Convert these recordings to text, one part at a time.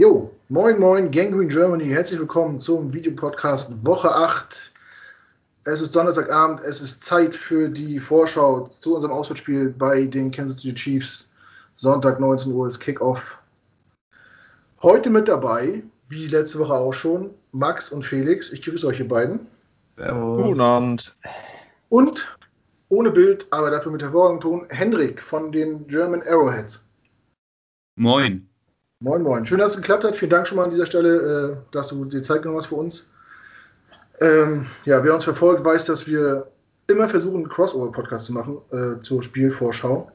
Jo, moin moin, Gangrene Germany, herzlich willkommen zum Videopodcast Woche 8. Es ist Donnerstagabend, es ist Zeit für die Vorschau zu unserem Auswärtsspiel bei den Kansas City Chiefs. Sonntag 19 Uhr ist Kickoff. Heute mit dabei, wie letzte Woche auch schon, Max und Felix. Ich grüße euch ihr beiden. Servus. Guten Abend. Und ohne Bild, aber dafür mit hervorragendem Ton, Hendrik von den German Arrowheads. Moin. Moin, moin. Schön, dass es geklappt hat. Vielen Dank schon mal an dieser Stelle, äh, dass du die Zeit genommen hast für uns. Ähm, ja, wer uns verfolgt, weiß, dass wir immer versuchen, einen Crossover-Podcast zu machen äh, zur Spielvorschau.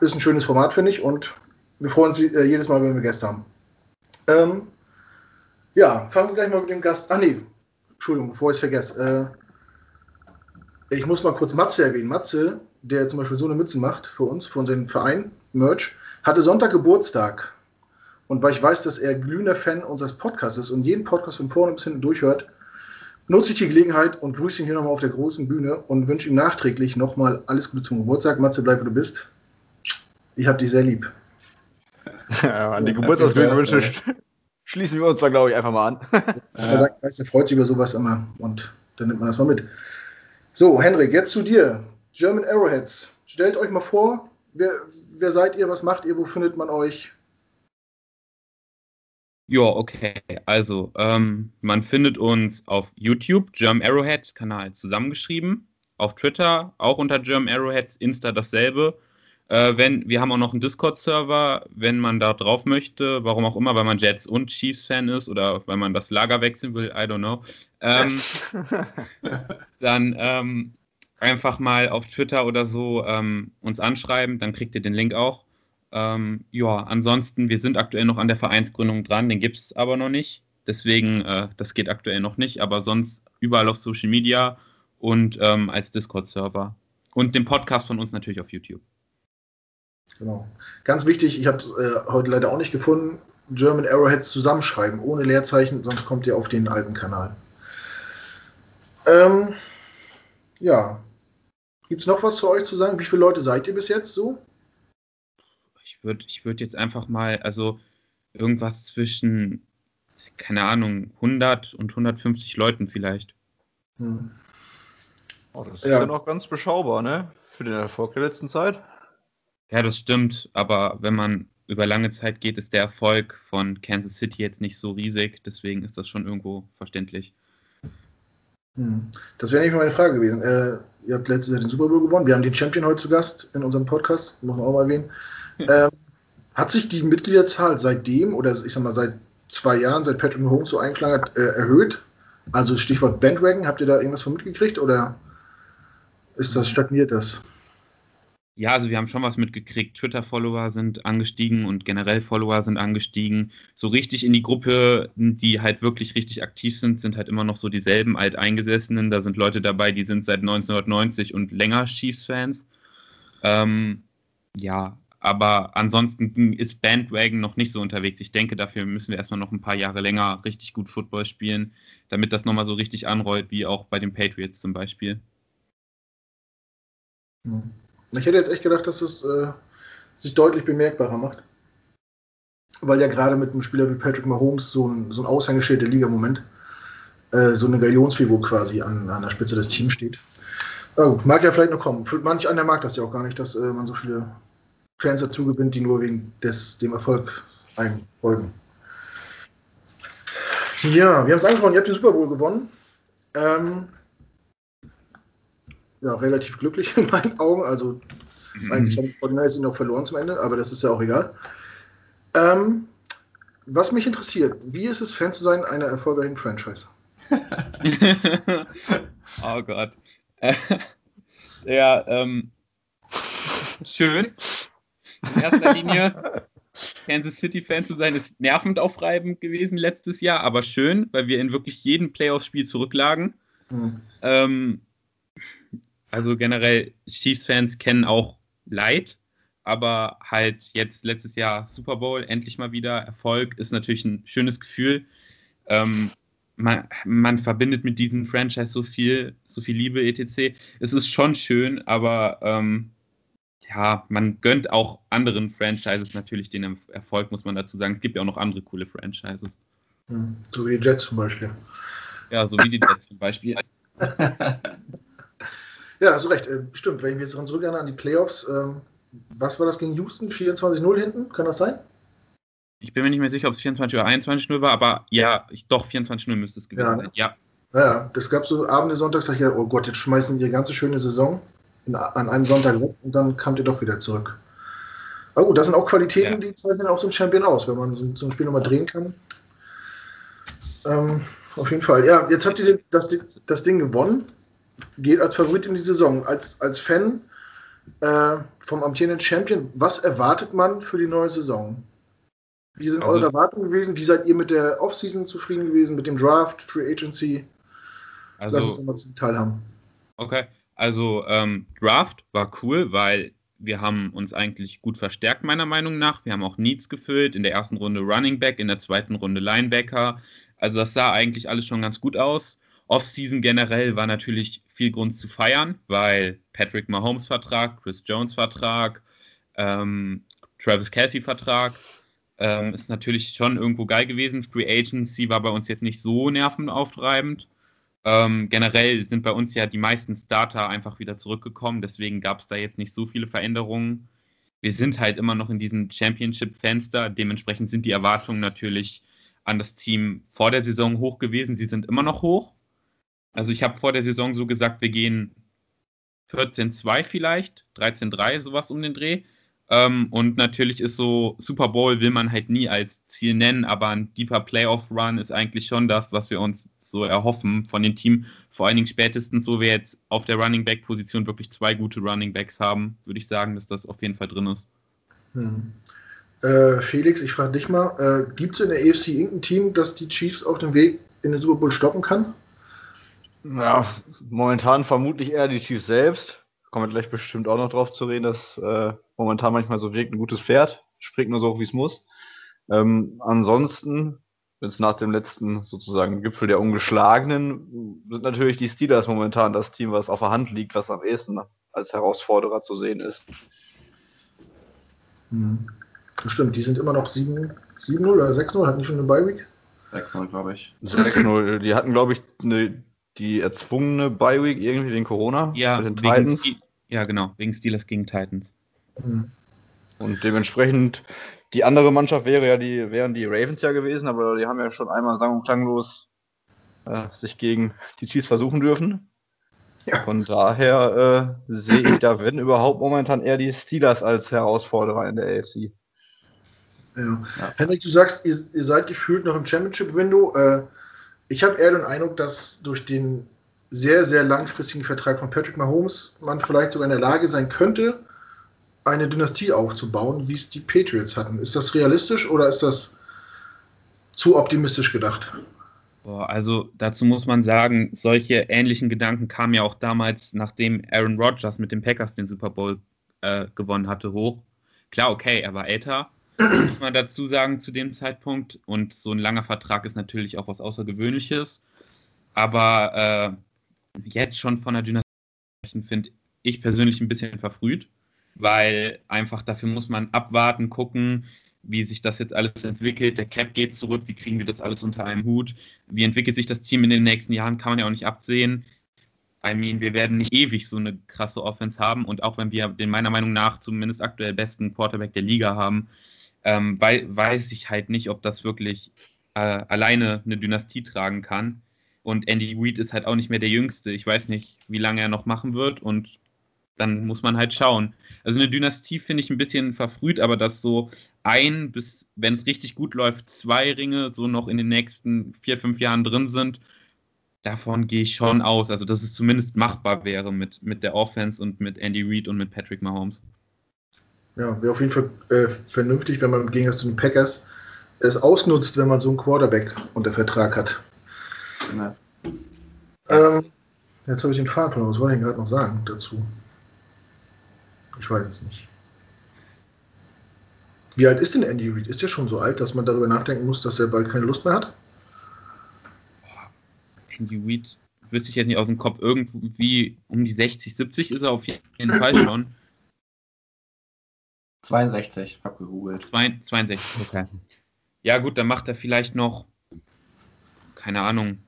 Ist ein schönes Format, finde ich, und wir freuen uns äh, jedes Mal, wenn wir Gäste haben. Ähm, ja, fangen wir gleich mal mit dem Gast. Ah, nee, Entschuldigung, bevor ich es vergesse. Äh, ich muss mal kurz Matze erwähnen. Matze, der zum Beispiel so eine Mütze macht für uns, für unseren Verein, Merch, hatte Sonntag Geburtstag. Und weil ich weiß, dass er glühender Fan unseres Podcasts ist und jeden Podcast von vorne bis hinten durchhört, nutze ich die Gelegenheit und grüße ihn hier nochmal auf der großen Bühne und wünsche ihm nachträglich nochmal alles Gute zum Geburtstag. Matze, bleib, wo du bist. Ich hab dich sehr lieb. Ja, an die Geburtstagsglückwünsche schließen wir uns da, glaube ich, einfach mal an. Das ja. sagt, weißt, er freut sich über sowas immer und dann nimmt man das mal mit. So, Henrik, jetzt zu dir. German Arrowheads. Stellt euch mal vor, wer, wer seid ihr, was macht ihr, wo findet man euch? Ja, okay. Also, ähm, man findet uns auf YouTube, German Arrowheads, Kanal zusammengeschrieben. Auf Twitter auch unter German Arrowheads, Insta dasselbe. Äh, wenn, wir haben auch noch einen Discord-Server, wenn man da drauf möchte, warum auch immer, weil man Jets und Chiefs-Fan ist oder weil man das Lager wechseln will, I don't know. Ähm, dann ähm, einfach mal auf Twitter oder so ähm, uns anschreiben, dann kriegt ihr den Link auch. Ähm, ja, ansonsten, wir sind aktuell noch an der Vereinsgründung dran, den gibt es aber noch nicht. Deswegen, äh, das geht aktuell noch nicht, aber sonst überall auf Social Media und ähm, als Discord-Server. Und den Podcast von uns natürlich auf YouTube. Genau. Ganz wichtig, ich habe es äh, heute leider auch nicht gefunden, German Arrowheads zusammenschreiben, ohne Leerzeichen, sonst kommt ihr auf den alten Kanal. Ähm, ja. Gibt es noch was zu euch zu sagen? Wie viele Leute seid ihr bis jetzt so? Ich würde ich würd jetzt einfach mal, also irgendwas zwischen, keine Ahnung, 100 und 150 Leuten vielleicht. Hm. Oh, das ist ja. ja noch ganz beschaubar, ne? Für den Erfolg der letzten Zeit. Ja, das stimmt, aber wenn man über lange Zeit geht, ist der Erfolg von Kansas City jetzt nicht so riesig, deswegen ist das schon irgendwo verständlich. Hm. Das wäre nicht meine Frage gewesen. Äh, ihr habt letztes Jahr den Super Bowl gewonnen. Wir haben den Champion heute zu Gast in unserem Podcast, muss man auch mal erwähnen. ähm, hat sich die Mitgliederzahl seitdem, oder ich sag mal seit zwei Jahren, seit Patrick Mahomes so eingeschlagen hat, äh, erhöht? Also Stichwort Bandwagon, habt ihr da irgendwas von mitgekriegt oder ist das stagniert das? Ja, also wir haben schon was mitgekriegt. Twitter-Follower sind angestiegen und generell Follower sind angestiegen. So richtig in die Gruppe, die halt wirklich richtig aktiv sind, sind halt immer noch so dieselben Alteingesessenen. Da sind Leute dabei, die sind seit 1990 und länger Chiefs-Fans. Ähm, ja, aber ansonsten ist Bandwagon noch nicht so unterwegs. Ich denke, dafür müssen wir erstmal noch ein paar Jahre länger richtig gut Football spielen, damit das nochmal so richtig anrollt, wie auch bei den Patriots zum Beispiel. Hm. Ich hätte jetzt echt gedacht, dass es äh, sich deutlich bemerkbarer macht. Weil ja gerade mit einem Spieler wie Patrick Mahomes so ein, so ein Aushängeschild der Liga im Moment, äh, so eine Galionsfigur quasi an, an der Spitze des Teams steht. Aber gut, mag ja vielleicht noch kommen. Für manch einer mag das ja auch gar nicht, dass äh, man so viele Fans dazu gewinnt, die nur wegen des, dem Erfolg einfolgen. Ja, wir haben es angesprochen, ihr habt den Super Bowl gewonnen. Ähm, ja, relativ glücklich in meinen Augen. Also mhm. eigentlich haben die Fortiners ihn noch verloren zum Ende, aber das ist ja auch egal. Ähm, was mich interessiert, wie ist es, Fan zu sein einer erfolgreichen Franchise? oh Gott. ja, ähm, schön. In erster Linie Kansas City-Fan zu sein, ist nervend aufreibend gewesen letztes Jahr, aber schön, weil wir in wirklich jedem Playoff-Spiel zurücklagen. Mhm. Ähm, also generell, Chiefs-Fans kennen auch Leid, aber halt jetzt letztes Jahr Super Bowl, endlich mal wieder Erfolg, ist natürlich ein schönes Gefühl. Ähm, man, man, verbindet mit diesem Franchise so viel, so viel Liebe, etc. Es ist schon schön, aber ähm, ja, man gönnt auch anderen Franchises natürlich den Erfolg, muss man dazu sagen. Es gibt ja auch noch andere coole Franchises. Hm, so wie die Jets zum Beispiel. Ja, so wie die Jets zum Beispiel. ja, hast du recht. Äh, stimmt, wenn ich mich jetzt dran zurückerinnere an die Playoffs, ähm, was war das gegen Houston? 24-0 hinten? Kann das sein? Ich bin mir nicht mehr sicher, ob es 24 oder 21-0 war, aber ja, ich, doch, 24-0 müsste es gewesen ja. sein. Ja. Ja, das gab so Abende, Sonntags, sag ich oh Gott, jetzt schmeißen die ganze schöne Saison in, an einem Sonntag weg und dann kamt ihr doch wieder zurück. Aber gut, das sind auch Qualitäten, ja. die zeichnen auch so ein Champion aus, wenn man so, so ein Spiel nochmal drehen kann. Ähm, auf jeden Fall. Ja, jetzt habt ihr das, das Ding gewonnen. Geht als Favorit in die Saison. Als, als Fan äh, vom amtierenden Champion, was erwartet man für die neue Saison? Wie sind also, eure Erwartungen gewesen? Wie seid ihr mit der Offseason zufrieden gewesen, mit dem Draft, Free Agency? Also, Lass uns mal zum Teil haben. Okay, also ähm, Draft war cool, weil wir haben uns eigentlich gut verstärkt, meiner Meinung nach. Wir haben auch Needs gefüllt. In der ersten Runde Running Back, in der zweiten Runde Linebacker. Also das sah eigentlich alles schon ganz gut aus. Offseason generell war natürlich viel Grund zu feiern, weil Patrick Mahomes Vertrag, Chris Jones Vertrag, ähm, Travis Kelsey Vertrag ähm, ist natürlich schon irgendwo geil gewesen. Free Agency war bei uns jetzt nicht so nervenauftreibend. Ähm, generell sind bei uns ja die meisten Starter einfach wieder zurückgekommen, deswegen gab es da jetzt nicht so viele Veränderungen. Wir sind halt immer noch in diesem Championship-Fenster, dementsprechend sind die Erwartungen natürlich an das Team vor der Saison hoch gewesen. Sie sind immer noch hoch. Also ich habe vor der Saison so gesagt, wir gehen 14-2 vielleicht, 13-3, sowas um den Dreh. Ähm, und natürlich ist so, Super Bowl will man halt nie als Ziel nennen, aber ein deeper Playoff-Run ist eigentlich schon das, was wir uns so erhoffen von dem Team. Vor allen Dingen spätestens, wo wir jetzt auf der Running Back-Position wirklich zwei gute Running Backs haben, würde ich sagen, dass das auf jeden Fall drin ist. Hm. Äh, Felix, ich frage dich mal, äh, gibt es in der EFC irgendein Team, das die Chiefs auf dem Weg in den Super Bowl stoppen kann? Ja, momentan vermutlich eher die Chiefs selbst. Kommen wir gleich bestimmt auch noch drauf zu reden, dass äh, momentan manchmal so wirkt, ein gutes Pferd, springt nur so, wie es muss. Ähm, ansonsten, jetzt nach dem letzten sozusagen Gipfel der Ungeschlagenen, sind natürlich die Steelers momentan das Team, was auf der Hand liegt, was am ehesten als Herausforderer zu sehen ist. Hm. Stimmt, die sind immer noch 7-0 oder 6-0, hatten die schon eine Bye-Week? 6-0, glaube ich. 6-0, die hatten, glaube ich, eine, die erzwungene Bye-Week irgendwie wegen Corona. Ja, mit den Titans. ja, genau, wegen Steelers gegen Titans. Mhm. Und dementsprechend, die andere Mannschaft wäre ja die, wären die Ravens ja gewesen, aber die haben ja schon einmal sang- und klanglos äh, sich gegen die Chiefs versuchen dürfen. Ja. Von daher äh, sehe ich da, wenn überhaupt, momentan eher die Steelers als Herausforderer in der AFC. Ja. ja. Henrik, du sagst, ihr, ihr, seid gefühlt noch im Championship-Window. Äh, ich habe eher den Eindruck, dass durch den sehr, sehr langfristigen Vertrag von Patrick Mahomes man vielleicht sogar in der Lage sein könnte, eine Dynastie aufzubauen, wie es die Patriots hatten. Ist das realistisch oder ist das zu optimistisch gedacht? Also dazu muss man sagen, solche ähnlichen Gedanken kamen ja auch damals, nachdem Aaron Rodgers mit den Packers den Super Bowl äh, gewonnen hatte, hoch. Klar, okay, er war älter, muss man dazu sagen zu dem Zeitpunkt. Und so ein langer Vertrag ist natürlich auch was Außergewöhnliches. Aber äh, jetzt schon von der Dynastie finde ich persönlich ein bisschen verfrüht weil einfach dafür muss man abwarten, gucken, wie sich das jetzt alles entwickelt. Der Cap geht zurück, wie kriegen wir das alles unter einem Hut? Wie entwickelt sich das Team in den nächsten Jahren, kann man ja auch nicht absehen. I mean, wir werden nicht ewig so eine krasse Offense haben und auch wenn wir den meiner Meinung nach zumindest aktuell besten Quarterback der Liga haben, ähm, weil, weiß ich halt nicht, ob das wirklich äh, alleine eine Dynastie tragen kann. Und Andy Reid ist halt auch nicht mehr der Jüngste. Ich weiß nicht, wie lange er noch machen wird und dann muss man halt schauen. Also eine Dynastie finde ich ein bisschen verfrüht, aber dass so ein bis, wenn es richtig gut läuft, zwei Ringe so noch in den nächsten vier, fünf Jahren drin sind, davon gehe ich schon aus. Also dass es zumindest machbar wäre mit, mit der Offense und mit Andy Reid und mit Patrick Mahomes. Ja, wäre auf jeden Fall äh, vernünftig, wenn man gegen den Packers es ausnutzt, wenn man so einen Quarterback unter Vertrag hat. Ja. Ähm, jetzt habe ich den Faden verloren. Was wollte ich gerade noch sagen dazu? Ich weiß es nicht. Wie alt ist denn Andy Reid? Ist er schon so alt, dass man darüber nachdenken muss, dass er bald keine Lust mehr hat? Andy Reid wüsste ich jetzt nicht aus dem Kopf. Irgendwie um die 60, 70 ist er auf jeden Fall schon. 62, hab gegoogelt. 62, okay. Ja, gut, dann macht er vielleicht noch, keine Ahnung,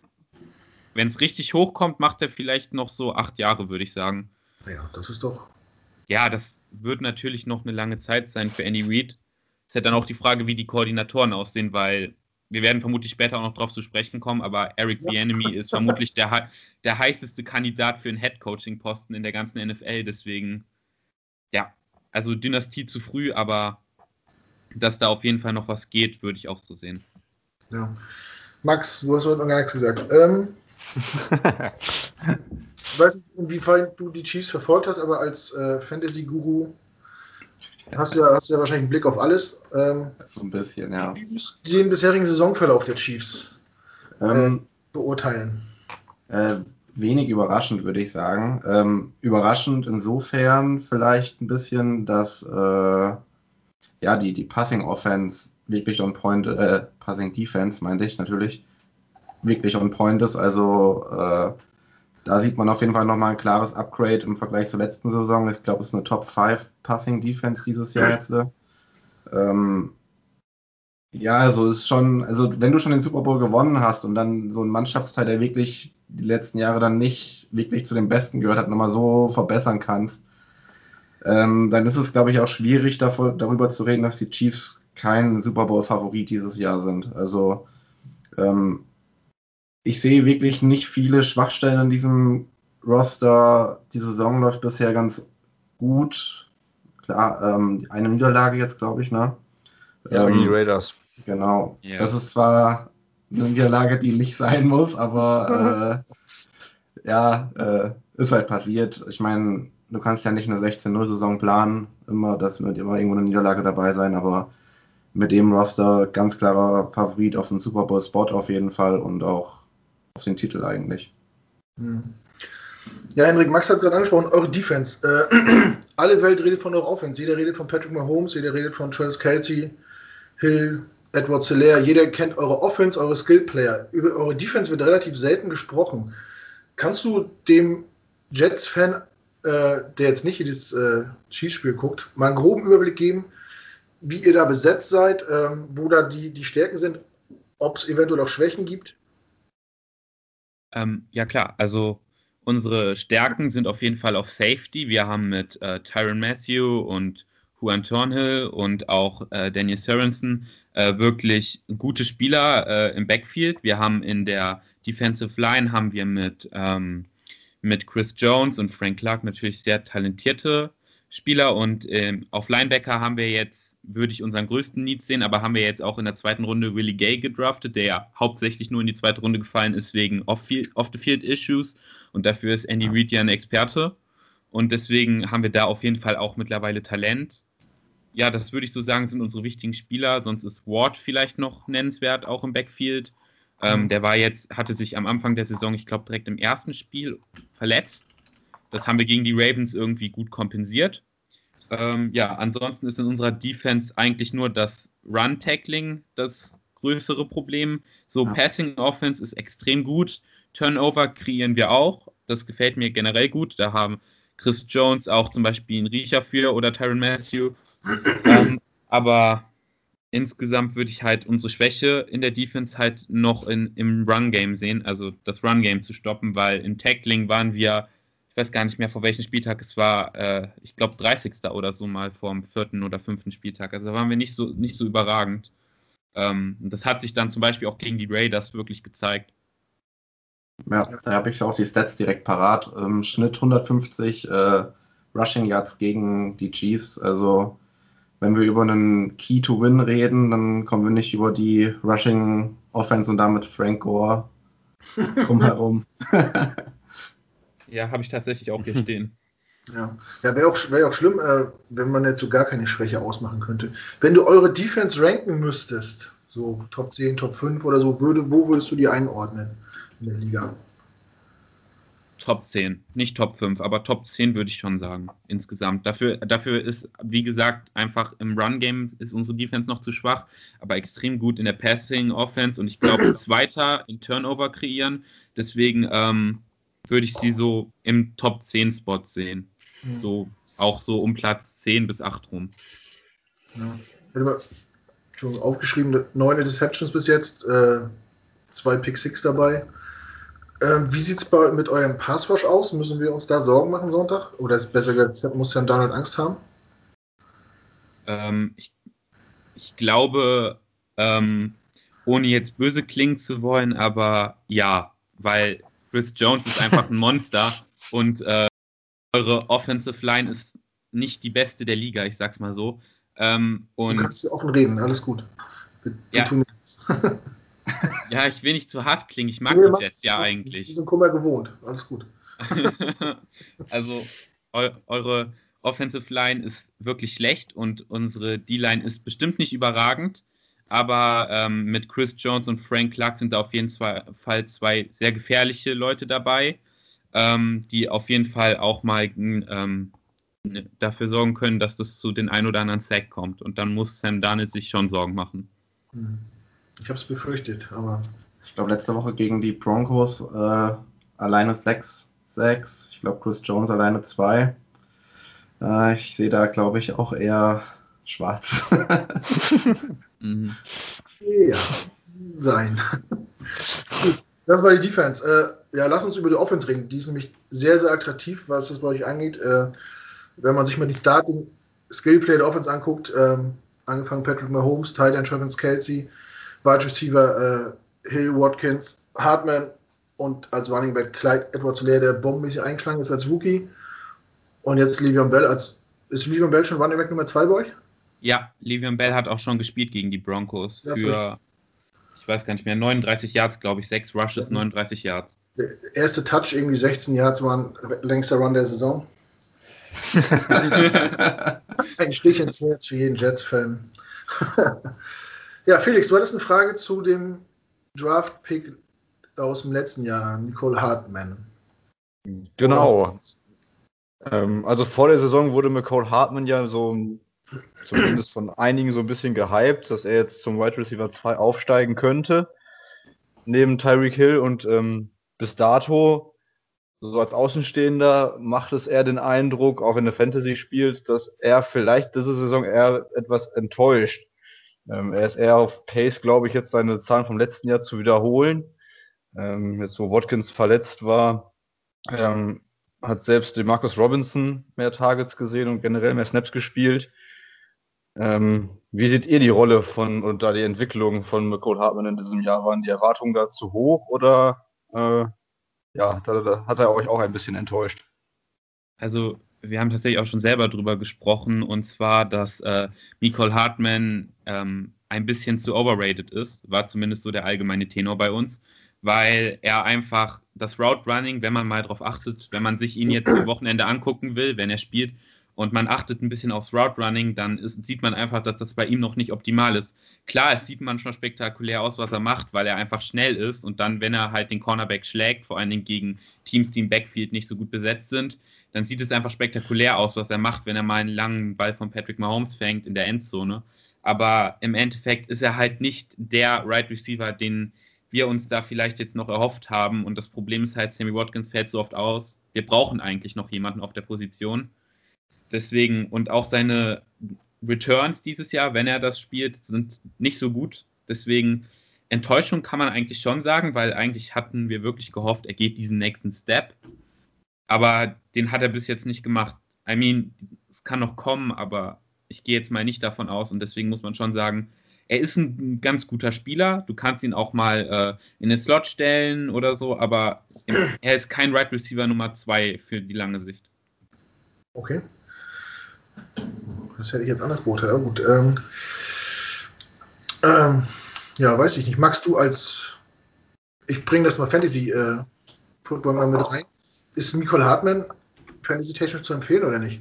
wenn es richtig hochkommt, macht er vielleicht noch so acht Jahre, würde ich sagen. Ja, das ist doch. Ja, das wird natürlich noch eine lange Zeit sein für Andy Reid. Es ist ja dann auch die Frage, wie die Koordinatoren aussehen, weil wir werden vermutlich später auch noch darauf zu sprechen kommen, aber Eric ja. Bieniemy ist vermutlich der, der heißeste Kandidat für einen Head-Coaching-Posten in der ganzen NFL. Deswegen, also Dynastie zu früh, aber dass da auf jeden Fall noch was geht, würde ich auch so sehen. Ja. Max, du hast heute noch gar nichts gesagt. Ähm, ich weiß nicht, inwiefern du die Chiefs verfolgt hast, aber als äh, Fantasy-Guru hast du, ja, hast du ja wahrscheinlich einen Blick auf alles. Ähm, so ein bisschen, ja. Wie würdest du den bisherigen Saisonverlauf der Chiefs äh, ähm, beurteilen? Äh, wenig überraschend, würde ich sagen. Ähm, überraschend insofern vielleicht ein bisschen, dass äh, ja, die, die Passing Offense wirklich on point, äh, Passing Defense meinte ich natürlich, wirklich on point ist. Also äh, da sieht man auf jeden Fall nochmal ein klares Upgrade im Vergleich zur letzten Saison. Ich glaube, es ist eine Top 5 Passing Defense dieses Jahr jetzt. Ähm, ja, also ist schon, also wenn du schon den Super Bowl gewonnen hast und dann so ein Mannschaftsteil, der wirklich die letzten Jahre dann nicht wirklich zu den Besten gehört hat, nochmal so verbessern kannst, ähm, dann ist es, glaube ich, auch schwierig davor, darüber zu reden, dass die Chiefs kein Super Bowl-Favorit dieses Jahr sind. Also ähm, ich sehe wirklich nicht viele Schwachstellen in diesem Roster. Die Saison läuft bisher ganz gut. Klar, ähm, eine Niederlage jetzt, glaube ich, ne? Ja, ähm, die Raiders. Genau. Yeah. Das ist zwar eine Niederlage, die nicht sein muss, aber äh, ja, äh, ist halt passiert. Ich meine, du kannst ja nicht eine 16-0-Saison planen. Immer, das wird immer irgendwo eine Niederlage dabei sein, aber mit dem Roster ganz klarer Favorit auf den Super Bowl-Spot auf jeden Fall und auch auf den Titel eigentlich. Hm. Ja, Henrik, Max hat es gerade angesprochen, eure Defense. Äh, alle Welt redet von eurer Offense. Jeder redet von Patrick Mahomes, jeder redet von Travis Kelsey, Hill, Edward Selaire. Jeder kennt eure Offense, eure Skill-Player. Über eure Defense wird relativ selten gesprochen. Kannst du dem Jets-Fan äh, der jetzt nicht dieses äh, Schießspiel guckt, mal einen groben Überblick geben, wie ihr da besetzt seid, ähm, wo da die, die Stärken sind, ob es eventuell auch Schwächen gibt? Ähm, ja, klar. Also unsere Stärken sind auf jeden Fall auf Safety. Wir haben mit äh, Tyron Matthew und Juan Thornhill und auch äh, Daniel Sorensen äh, wirklich gute Spieler äh, im Backfield. Wir haben in der Defensive Line haben wir mit ähm, mit Chris Jones und Frank Clark natürlich sehr talentierte Spieler und ähm, auf Linebacker haben wir jetzt, würde ich unseren größten Need sehen, aber haben wir jetzt auch in der zweiten Runde Willie Gay gedraftet, der ja hauptsächlich nur in die zweite Runde gefallen ist wegen Off-the-Field-Issues und dafür ist Andy Reid ja ein Experte und deswegen haben wir da auf jeden Fall auch mittlerweile Talent. Ja, das würde ich so sagen, sind unsere wichtigen Spieler. Sonst ist Ward vielleicht noch nennenswert, auch im Backfield. Ähm, mhm. der war jetzt, hatte sich am Anfang der Saison, ich glaube, direkt im ersten Spiel verletzt. Das haben wir gegen die Ravens irgendwie gut kompensiert. Ähm, ja, ansonsten ist in unserer Defense eigentlich nur das Run-Tackling das größere Problem. So, ja. Passing Offense ist extrem gut. Turnover kreieren wir auch. Das gefällt mir generell gut. Da haben Chris Jones auch zum Beispiel einen Riecher für oder Tyron Matthew. Ähm, aber insgesamt würde ich halt unsere Schwäche in der Defense halt noch in, im Run-Game sehen, also das Run-Game zu stoppen, weil in Tackling waren wir, ich weiß gar nicht mehr vor welchem Spieltag es war, äh, ich glaube 30. oder so mal vom vierten oder fünften Spieltag. Also da waren wir nicht so, nicht so überragend. Ähm, das hat sich dann zum Beispiel auch gegen die Raiders wirklich gezeigt. Ja, da habe ich auch die Stats direkt parat. Im Schnitt 150 äh, Rushing Yards gegen die Chiefs. Also wenn wir über einen Key to Win reden, dann kommen wir nicht über die Rushing Offense und damit Frank Gore drumherum. ja, habe ich tatsächlich auch hier stehen. Ja, ja wäre auch, wär auch schlimm, äh, wenn man jetzt so gar keine Schwäche ausmachen könnte. Wenn du eure Defense ranken müsstest, so Top 10, Top 5 oder so, würde, wo würdest du die einordnen in der Liga? Top 10, nicht Top 5, aber Top 10 würde ich schon sagen, insgesamt. Dafür, dafür ist, wie gesagt, einfach im Run-Game ist unsere Defense noch zu schwach, aber extrem gut in der Passing-Offense und ich glaube, Zweiter in Turnover kreieren. Deswegen ähm, würde ich sie so im Top 10-Spot sehen. Mhm. So, auch so um Platz 10 bis 8 rum. Ja. Schon aufgeschrieben, neun Interceptions bis jetzt, äh, zwei Pick Six dabei. Ähm, wie sieht es mit eurem Passwash aus? Müssen wir uns da Sorgen machen Sonntag? Oder ist besser gesagt, muss Sam Donald Angst haben? Ähm, ich, ich, glaube, ähm, ohne jetzt böse klingen zu wollen, aber ja, weil Chris Jones ist einfach ein Monster und äh, eure Offensive Line ist nicht die beste der Liga, ich sag's mal so. Ähm, du kannst offen reden, alles gut. Wir, ja. ja, ich will nicht zu hart klingen, ich mag die Jets ja eigentlich. Die sind Kummer gewohnt, alles gut. also eu eure Offensive Line ist wirklich schlecht und unsere D-Line ist bestimmt nicht überragend. Aber ähm, mit Chris Jones und Frank Clark sind da auf jeden Fall zwei sehr gefährliche Leute dabei, ähm, die auf jeden Fall auch mal ähm, dafür sorgen können, dass das zu den ein oder anderen Sack kommt. Und dann muss Sam Darnold sich schon Sorgen machen. Hm. Ich habe es befürchtet, aber. Ich glaube, letzte Woche gegen die Broncos äh, alleine sechs Sacks. Ich glaube, Chris Jones alleine zwei. Äh, ich sehe da, glaube ich, auch eher schwarz. mhm. Ja, sein. Gut, das war die Defense. Äh, ja, lass uns über die Offense reden. Die ist nämlich sehr, sehr attraktiv, was das bei euch angeht. Äh, wenn man sich mal die Starting Skillplay der Offense anguckt, ähm, angefangen Patrick Mahomes, Titan Travis Kelsey, Wide Receiver äh, Hill, Watkins, Hartman und als Running Back Clyde Edwards Lair, der bombenmäßig eingeschlagen ist als Rookie. Und jetzt Livion Bell als. Ist Livion Bell schon Running Back Nummer 2 bei euch? Ja, Livion Bell hat auch schon gespielt gegen die Broncos das für, ich weiß gar nicht mehr, 39 Yards, glaube ich, 6 Rushes, mhm. 39 Yards. Der erste Touch, irgendwie 16 Yards, war ein längster Run der Saison. ein Stich ins Herz für jeden Jets-Fan. Ja, Felix, du hattest eine Frage zu dem Draft-Pick aus dem letzten Jahr, Nicole Hartman. Genau. Ähm, also vor der Saison wurde McCall Hartman ja so zumindest von einigen so ein bisschen gehypt, dass er jetzt zum Wide Receiver 2 aufsteigen könnte. Neben Tyreek Hill und ähm, bis dato, so als Außenstehender, macht es eher den Eindruck, auch wenn du Fantasy spielst, dass er vielleicht diese Saison eher etwas enttäuscht. Ähm, er ist eher auf Pace, glaube ich, jetzt seine Zahlen vom letzten Jahr zu wiederholen. Ähm, jetzt, wo Watkins verletzt war, ähm, hat selbst Marcus Robinson mehr Targets gesehen und generell mehr Snaps gespielt. Ähm, wie seht ihr die Rolle von und da die Entwicklung von McCall Hartman in diesem Jahr? Waren die Erwartungen da zu hoch oder äh, ja, da, da hat er euch auch ein bisschen enttäuscht? Also wir haben tatsächlich auch schon selber drüber gesprochen und zwar, dass äh, Nicole Hartman ähm, ein bisschen zu overrated ist, war zumindest so der allgemeine Tenor bei uns, weil er einfach das Route Running, wenn man mal drauf achtet, wenn man sich ihn jetzt am Wochenende angucken will, wenn er spielt, und man achtet ein bisschen aufs Route Running, dann ist, sieht man einfach, dass das bei ihm noch nicht optimal ist. Klar, es sieht manchmal spektakulär aus, was er macht, weil er einfach schnell ist und dann, wenn er halt den Cornerback schlägt, vor allen Dingen gegen Teams, die im Backfield nicht so gut besetzt sind, dann sieht es einfach spektakulär aus, was er macht, wenn er mal einen langen Ball von Patrick Mahomes fängt in der Endzone. Aber im Endeffekt ist er halt nicht der Right Receiver, den wir uns da vielleicht jetzt noch erhofft haben. Und das Problem ist halt, Sammy Watkins fällt so oft aus. Wir brauchen eigentlich noch jemanden auf der Position. Deswegen, und auch seine Returns dieses Jahr, wenn er das spielt, sind nicht so gut. Deswegen, Enttäuschung kann man eigentlich schon sagen, weil eigentlich hatten wir wirklich gehofft, er geht diesen nächsten Step. Aber den hat er bis jetzt nicht gemacht. I mean, es kann noch kommen, aber ich gehe jetzt mal nicht davon aus und deswegen muss man schon sagen, er ist ein ganz guter Spieler. Du kannst ihn auch mal äh, in den Slot stellen oder so, aber er ist kein Right Receiver Nummer 2 für die lange Sicht. Okay. Das hätte ich jetzt anders beurteilt, aber gut. Ähm, ähm, ja, weiß ich nicht. Magst du als. Ich bringe das mal Fantasy äh, mal mit rein. Ist Nicole Hartman fantasy-technisch zu empfehlen oder nicht?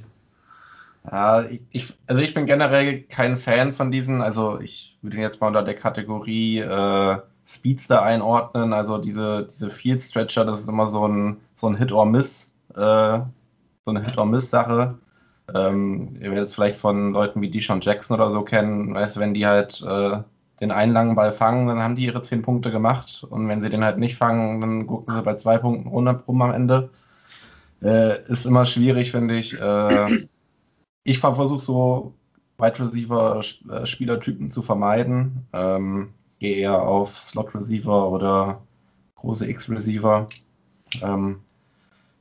Ja, ich, also ich bin generell kein Fan von diesen, also ich würde ihn jetzt mal unter der Kategorie äh, Speedster einordnen, also diese, diese Field Stretcher, das ist immer so ein, so ein Hit-or-Miss, äh, so eine Hit-or-Miss-Sache. Ähm, ihr werdet es vielleicht von Leuten wie Deshaun Jackson oder so kennen. Weißt wenn die halt äh, den einen langen Ball fangen, dann haben die ihre zehn Punkte gemacht. Und wenn sie den halt nicht fangen, dann gucken sie bei zwei Punkten runter rum am Ende. Äh, ist immer schwierig, finde ich. Äh, ich versuche so Wide Receiver äh, Spielertypen zu vermeiden. Ähm, gehe eher auf Slot Receiver oder große X Receiver. Ähm,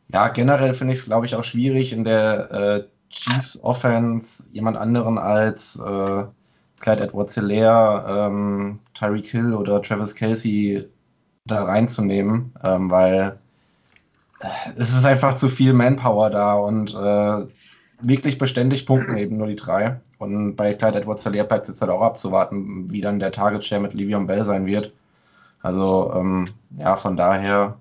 ja, generell finde ich es, glaube ich, auch schwierig in der äh, Chiefs Offense jemand anderen als äh, Clyde Edwards Hilaire, ähm, Tyreek Hill oder Travis Kelsey da reinzunehmen, ähm, weil es ist einfach zu viel Manpower da und äh, wirklich beständig punkten eben nur die drei. Und bei Clyde Edwards Hilaire bleibt jetzt halt auch abzuwarten, wie dann der Target Share mit Livion Bell sein wird. Also ähm, ja, von daher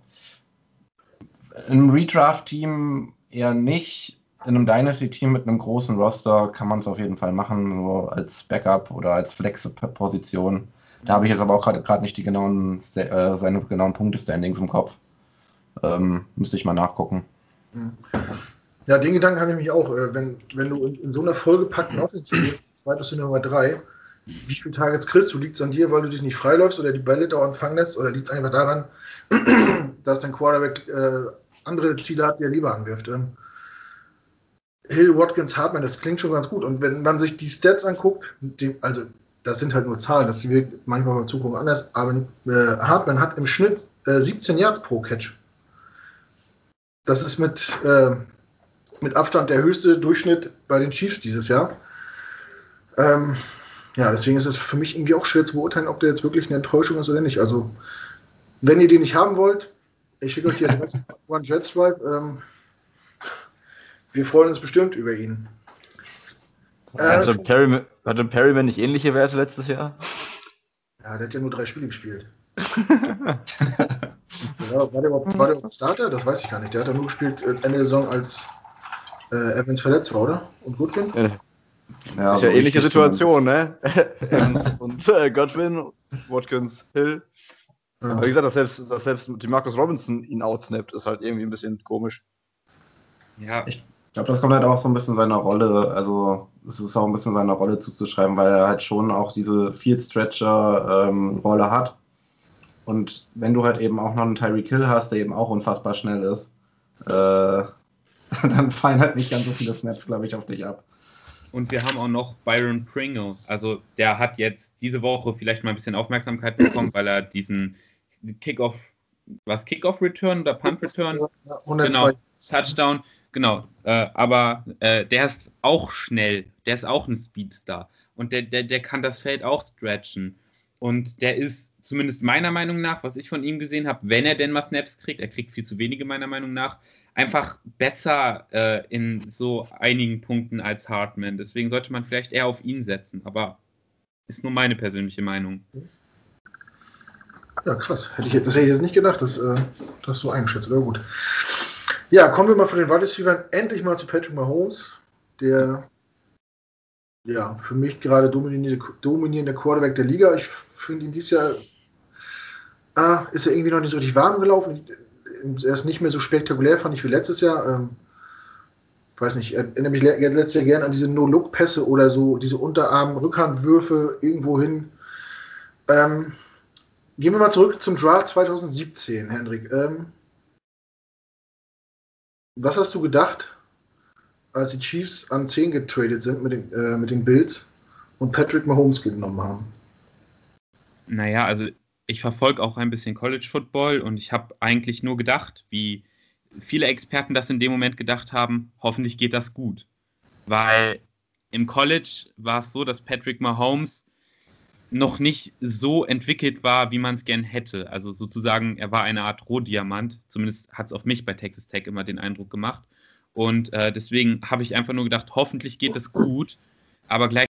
im Redraft-Team eher nicht. In einem Dynasty-Team mit einem großen Roster kann man es auf jeden Fall machen, so als Backup oder als Flex-Position. Da habe ich jetzt aber auch gerade nicht die genauen, äh, seine genauen Punkte-Standings im Kopf. Ähm, müsste ich mal nachgucken. Ja, den Gedanken habe ich mich auch. Äh, wenn, wenn du in, in, so einer vollgepackten Offense spielst, zweite Nummer drei, wie viele Targets kriegst du? Liegt es an dir, weil du dich nicht freiläufst oder die Bälle dauernd fangen lässt? Oder liegt es einfach daran, dass dein Quarterback äh, andere Ziele hat, die er lieber angreift? Ähm, Hill, Watkins, Hartman, das klingt schon ganz gut. Und wenn man sich die Stats anguckt, die, also das sind halt nur Zahlen, das wirkt manchmal beim Zugucken anders, aber äh, Hartman hat im Schnitt äh, 17 Yards pro Catch. Das ist mit, äh, mit Abstand der höchste Durchschnitt bei den Chiefs dieses Jahr. Ähm, ja, deswegen ist es für mich irgendwie auch schwer zu beurteilen, ob der jetzt wirklich eine Enttäuschung ist oder nicht. Also, wenn ihr den nicht haben wollt, ich schicke euch die Adresse One Jet Drive. Ähm, wir freuen uns bestimmt über ihn. Äh, hatte, Perry, hatte Perryman nicht ähnliche Werte letztes Jahr? Ja, der hat ja nur drei Spiele gespielt. ja, war, der überhaupt, war der Starter? Das weiß ich gar nicht. Der hat ja nur gespielt äh, Ende der Saison, als äh, Evans verletzt war, oder? Und Goodwin? Ja, ja, ist ja ähnliche Situation, ne? Evans und äh, Godwin, Watkins, Hill. Ja. Aber wie gesagt, dass selbst, dass selbst die Marcus Robinson ihn outsnappt, ist halt irgendwie ein bisschen komisch. Ja, ich glaube, das kommt halt auch so ein bisschen seiner Rolle, also es ist auch ein bisschen seiner Rolle zuzuschreiben, weil er halt schon auch diese Field Stretcher ähm, hat. Und wenn du halt eben auch noch einen Tyreek Hill hast, der eben auch unfassbar schnell ist, äh, dann fallen halt nicht ganz so viele Snaps, glaube ich, auf dich ab. Und wir haben auch noch Byron Pringle. Also der hat jetzt diese Woche vielleicht mal ein bisschen Aufmerksamkeit bekommen, weil er diesen Kickoff, was Kickoff Return oder Punt Return? Genau, Touchdown Genau, äh, aber äh, der ist auch schnell, der ist auch ein Speedstar und der, der, der kann das Feld auch stretchen. Und der ist zumindest meiner Meinung nach, was ich von ihm gesehen habe, wenn er denn mal Snaps kriegt, er kriegt viel zu wenige meiner Meinung nach, einfach besser äh, in so einigen Punkten als Hartman. Deswegen sollte man vielleicht eher auf ihn setzen, aber ist nur meine persönliche Meinung. Ja, krass. Hätte ich, das hätte ich jetzt nicht gedacht, dass äh, das so eingeschätzt, aber gut. Ja, kommen wir mal von den Wide endlich mal zu Patrick Mahomes, der ja für mich gerade dominierende, dominierende Quarterback der Liga. Ich finde ihn dieses Jahr ah, ist er irgendwie noch nicht so richtig warm gelaufen. Er ist nicht mehr so spektakulär, fand ich wie letztes Jahr. Ähm, weiß nicht, erinnere mich letztes Jahr gerne an diese No-Look-Pässe oder so, diese Unterarm-Rückhandwürfe irgendwo hin. Ähm, gehen wir mal zurück zum Draft 2017, Hendrik. Ähm, was hast du gedacht, als die Chiefs an 10 getradet sind mit den, äh, mit den Bills und Patrick Mahomes genommen haben? Naja, also ich verfolge auch ein bisschen College Football und ich habe eigentlich nur gedacht, wie viele Experten das in dem Moment gedacht haben, hoffentlich geht das gut. Weil im College war es so, dass Patrick Mahomes noch nicht so entwickelt war, wie man es gern hätte. Also sozusagen, er war eine Art Rohdiamant. Zumindest hat es auf mich bei Texas Tech immer den Eindruck gemacht. Und äh, deswegen habe ich einfach nur gedacht, hoffentlich geht es gut. Aber gleichzeitig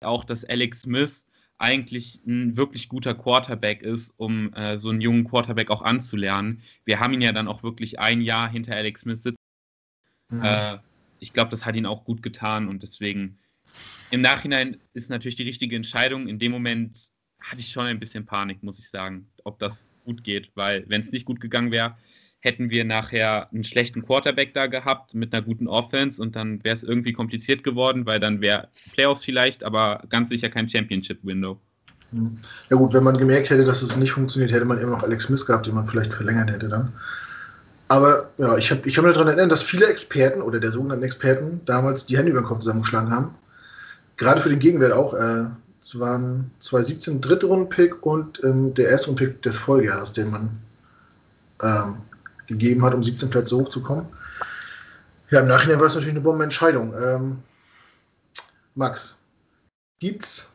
auch, dass Alex Smith eigentlich ein wirklich guter Quarterback ist, um äh, so einen jungen Quarterback auch anzulernen. Wir haben ihn ja dann auch wirklich ein Jahr hinter Alex Smith sitzen. Mhm. Äh, ich glaube, das hat ihn auch gut getan und deswegen im Nachhinein ist natürlich die richtige Entscheidung. In dem Moment hatte ich schon ein bisschen Panik, muss ich sagen, ob das gut geht, weil wenn es nicht gut gegangen wäre, hätten wir nachher einen schlechten Quarterback da gehabt mit einer guten Offense und dann wäre es irgendwie kompliziert geworden, weil dann wäre Playoffs vielleicht, aber ganz sicher kein Championship-Window. Hm. Ja gut, wenn man gemerkt hätte, dass es nicht funktioniert, hätte man immer noch Alex Smith gehabt, den man vielleicht verlängert hätte dann. Aber ja, ich habe ich hab mich daran erinnert, dass viele Experten oder der sogenannten Experten damals die Hände über den Kopf zusammengeschlagen haben gerade für den Gegenwert auch. Äh, es waren 2017 dritte Runden-Pick und ähm, der erste Runden-Pick des Folgejahres, den man ähm, gegeben hat, um 17 Plätze hochzukommen. Ja, im Nachhinein war es natürlich eine Bombenentscheidung. Ähm, Max, gibt's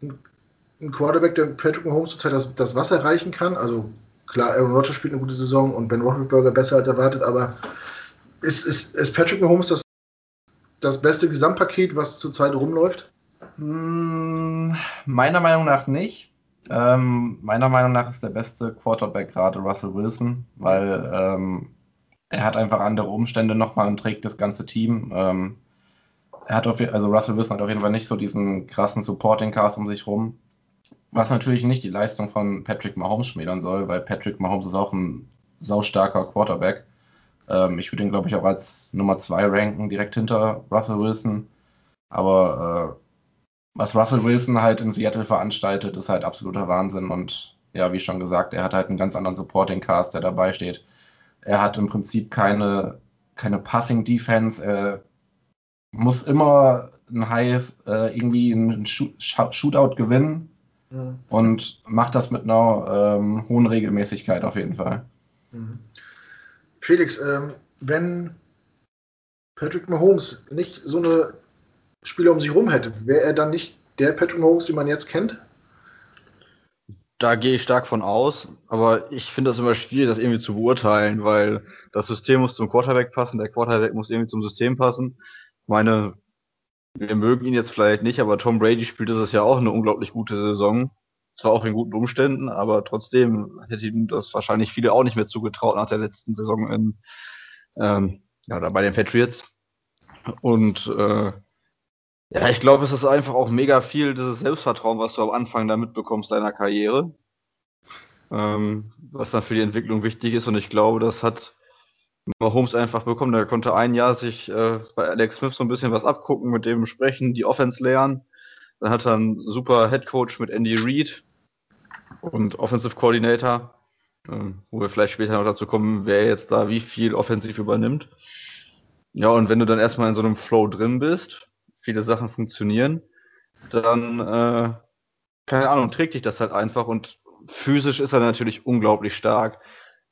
einen Quarterback, der Patrick Mahomes zurzeit das, das Wasser reichen kann? Also klar, Aaron Rodgers spielt eine gute Saison und Ben Roethlisberger besser als erwartet, aber ist, ist, ist Patrick Mahomes das, das beste Gesamtpaket, was zurzeit rumläuft? Hm, meiner Meinung nach nicht. Ähm, meiner Meinung nach ist der beste Quarterback gerade Russell Wilson, weil ähm, er hat einfach andere Umstände nochmal und trägt das ganze Team. Ähm, er hat auf, also Russell Wilson hat auf jeden Fall nicht so diesen krassen Supporting Cast um sich rum. Was natürlich nicht die Leistung von Patrick Mahomes schmälern soll, weil Patrick Mahomes ist auch ein saustarker Quarterback. Ähm, ich würde ihn, glaube ich, auch als Nummer 2 ranken, direkt hinter Russell Wilson. Aber äh, was Russell Wilson halt in Seattle veranstaltet, ist halt absoluter Wahnsinn. Und ja, wie schon gesagt, er hat halt einen ganz anderen Supporting Cast, der dabei steht. Er hat im Prinzip keine, keine Passing Defense. Er muss immer ein Highs, äh, irgendwie ein Shootout gewinnen mhm. und macht das mit einer ähm, hohen Regelmäßigkeit auf jeden Fall. Mhm. Felix, ähm, wenn Patrick Mahomes nicht so eine Spieler um sich rum hätte, wäre er dann nicht der Patrick Mahomes, den man jetzt kennt? Da gehe ich stark von aus, aber ich finde das immer schwierig, das irgendwie zu beurteilen, weil das System muss zum Quarterback passen, der Quarterback muss irgendwie zum System passen. Ich meine, wir mögen ihn jetzt vielleicht nicht, aber Tom Brady spielt es ja auch eine unglaublich gute Saison. Zwar auch in guten Umständen, aber trotzdem hätte ihm das wahrscheinlich viele auch nicht mehr zugetraut nach der letzten Saison in, ähm, ja, bei den Patriots. Und äh, ja, ich glaube, es ist einfach auch mega viel dieses Selbstvertrauen, was du am Anfang da mitbekommst deiner Karriere. Ähm, was dann für die Entwicklung wichtig ist. Und ich glaube, das hat Mahomes einfach bekommen. Der konnte ein Jahr sich äh, bei Alex Smith so ein bisschen was abgucken, mit dem sprechen, die Offense lernen. Dann hat er einen super Head Coach mit Andy Reid und Offensive Coordinator, ähm, wo wir vielleicht später noch dazu kommen, wer jetzt da wie viel offensiv übernimmt. Ja, und wenn du dann erstmal in so einem Flow drin bist, viele Sachen funktionieren, dann, äh, keine Ahnung, trägt dich das halt einfach und physisch ist er natürlich unglaublich stark.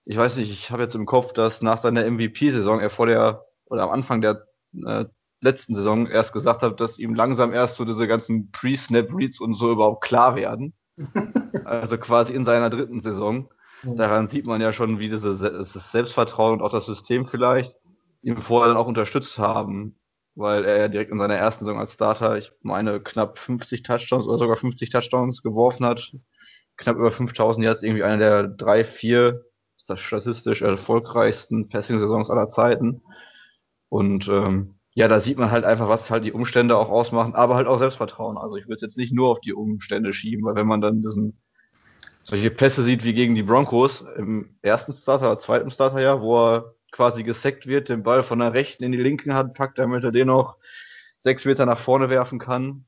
Ich weiß nicht, ich habe jetzt im Kopf, dass nach seiner MVP-Saison er vor der oder am Anfang der äh, letzten Saison erst gesagt hat, dass ihm langsam erst so diese ganzen Pre-Snap-Reads und so überhaupt klar werden. also quasi in seiner dritten Saison. Daran sieht man ja schon, wie dieses, Selbstvertrauen und auch das System vielleicht ihm vorher dann auch unterstützt haben weil er ja direkt in seiner ersten Saison als Starter, ich meine, knapp 50 Touchdowns oder sogar 50 Touchdowns geworfen hat. Knapp über 5000 Yards, irgendwie einer der drei, vier statistisch erfolgreichsten Passing-Saisons aller Zeiten. Und ähm, ja, da sieht man halt einfach, was halt die Umstände auch ausmachen, aber halt auch Selbstvertrauen. Also ich würde es jetzt nicht nur auf die Umstände schieben, weil wenn man dann diesen solche Pässe sieht wie gegen die Broncos im ersten Starter zweiten Starterjahr, wo er quasi gesackt wird, den Ball von der rechten in die linken Hand packt, damit er den noch sechs Meter nach vorne werfen kann.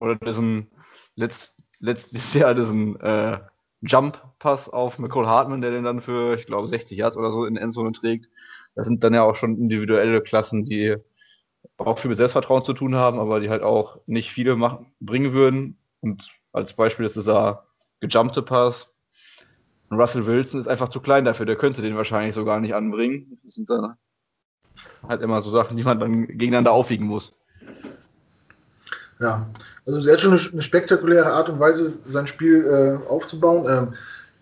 Oder diesen letzt, letztes Jahr diesen äh, Jump-Pass auf McCall Hartman, der den dann für, ich glaube, 60 Yards oder so in Endzone trägt. Das sind dann ja auch schon individuelle Klassen, die auch viel mit Selbstvertrauen zu tun haben, aber die halt auch nicht viele machen, bringen würden. Und als Beispiel ist dieser gejumpte Pass, Russell Wilson ist einfach zu klein dafür, der könnte den wahrscheinlich so gar nicht anbringen. Das sind dann halt immer so Sachen, die man dann gegeneinander aufwiegen muss. Ja, also er hat schon eine, spektakuläre Art und Weise, sein Spiel äh, aufzubauen. Ähm,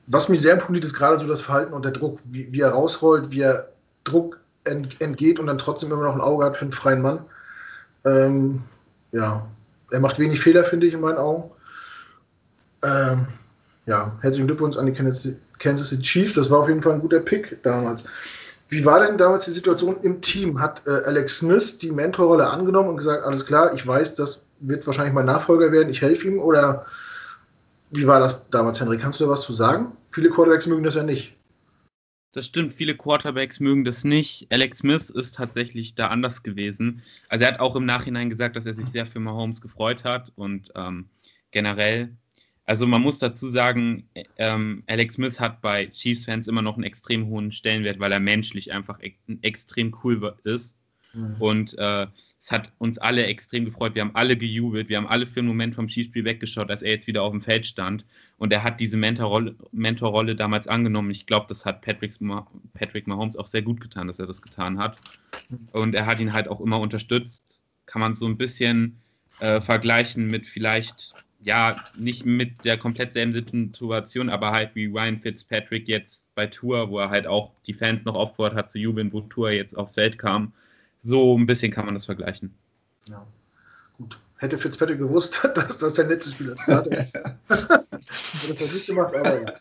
was mir sehr imponiert, ist gerade so das Verhalten und der Druck, wie, wie er rausrollt, wie er Druck ent, entgeht und dann trotzdem immer noch ein Auge hat für einen freien Mann. Ähm, ja, er macht wenig Fehler, finde ich, in meinen Augen. Ähm, ja, herzlichen Glückwunsch an die Kansas City Chiefs. Das war auf jeden Fall ein guter Pick damals. Wie war denn damals die Situation im Team? Hat äh, Alex Smith die Mentorrolle angenommen und gesagt, alles klar, ich weiß, das wird wahrscheinlich mein Nachfolger werden, ich helfe ihm? Oder wie war das damals, Henry? Kannst du da was zu sagen? Viele Quarterbacks mögen das ja nicht. Das stimmt, viele Quarterbacks mögen das nicht. Alex Smith ist tatsächlich da anders gewesen. Also er hat auch im Nachhinein gesagt, dass er sich sehr für Mahomes gefreut hat und ähm, generell also man muss dazu sagen, ähm, Alex Smith hat bei Chiefs-Fans immer noch einen extrem hohen Stellenwert, weil er menschlich einfach e extrem cool ist. Mhm. Und äh, es hat uns alle extrem gefreut. Wir haben alle gejubelt. Wir haben alle für einen Moment vom Skispiel weggeschaut, als er jetzt wieder auf dem Feld stand. Und er hat diese Mentorrolle, Mentorrolle damals angenommen. Ich glaube, das hat Patrick, Patrick Mahomes auch sehr gut getan, dass er das getan hat. Und er hat ihn halt auch immer unterstützt. Kann man so ein bisschen äh, vergleichen mit vielleicht, ja, nicht mit der komplett selben Situation, aber halt wie Ryan Fitzpatrick jetzt bei Tour, wo er halt auch die Fans noch aufgefordert hat zu jubeln, wo Tour jetzt aufs Feld kam so ein bisschen kann man das vergleichen. Ja, gut. Hätte Fitzpatrick gewusst, dass das sein letztes Spiel als Starter ist. Hätte das halt nicht gemacht, aber ja.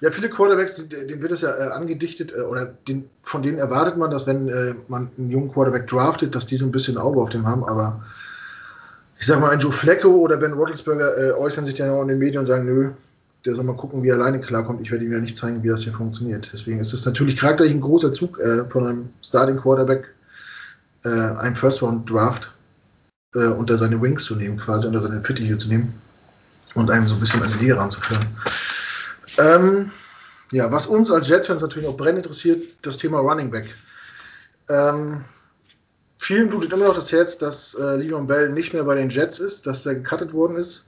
Ja, viele Quarterbacks, denen wird es ja äh, angedichtet, äh, oder den, von denen erwartet man, dass wenn äh, man einen jungen Quarterback draftet, dass die so ein bisschen Auge auf dem haben, aber ich sag mal, ein Joe Flacco oder Ben Roethlisberger äh, äußern sich ja auch in den Medien und sagen, nö, der soll mal gucken, wie er alleine klarkommt. Ich werde ihm ja nicht zeigen, wie das hier funktioniert. Deswegen ist es natürlich charakterlich ein großer Zug äh, von einem Starting Quarterback, äh, einen First Round Draft äh, unter seine Wings zu nehmen, quasi unter seine Fittiche zu nehmen und einem so ein bisschen an die Liga ranzuführen. Ähm, ja, was uns als Jets-Fans natürlich auch brennend interessiert, das Thema Running Back. Ähm, vielen blutet immer noch das Herz, dass äh, Le'Veon Bell nicht mehr bei den Jets ist, dass der gecuttet worden ist.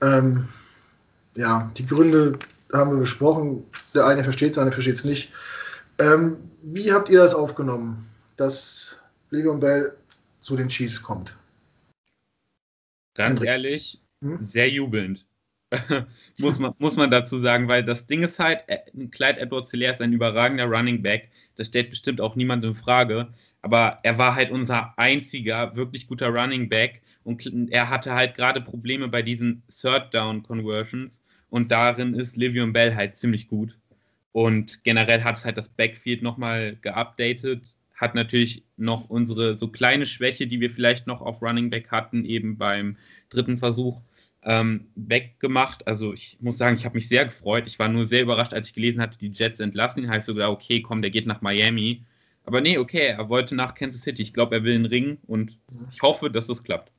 Ähm, ja, die Gründe haben wir besprochen. Der eine versteht es, der andere versteht es nicht. Ähm, wie habt ihr das aufgenommen, dass Le'Veon Bell zu den Chiefs kommt? Ganz Henrik. ehrlich, hm? sehr jubelnd. muss, man, muss man dazu sagen, weil das Ding ist halt, äh, Clyde Edwards Hilaire ist ein überragender Running Back. Das stellt bestimmt auch niemand in Frage. Aber er war halt unser einziger wirklich guter Running Back. Und er hatte halt gerade Probleme bei diesen Third Down Conversions. Und darin ist Livion Bell halt ziemlich gut. Und generell hat es halt das Backfield nochmal geupdatet. Hat natürlich noch unsere so kleine Schwäche, die wir vielleicht noch auf Running Back hatten, eben beim dritten Versuch ähm, weggemacht. Also ich muss sagen, ich habe mich sehr gefreut. Ich war nur sehr überrascht, als ich gelesen hatte, die Jets entlassen ihn. Habe ich so gedacht, okay, komm, der geht nach Miami. Aber nee, okay, er wollte nach Kansas City. Ich glaube, er will einen Ring und ich hoffe, dass das klappt.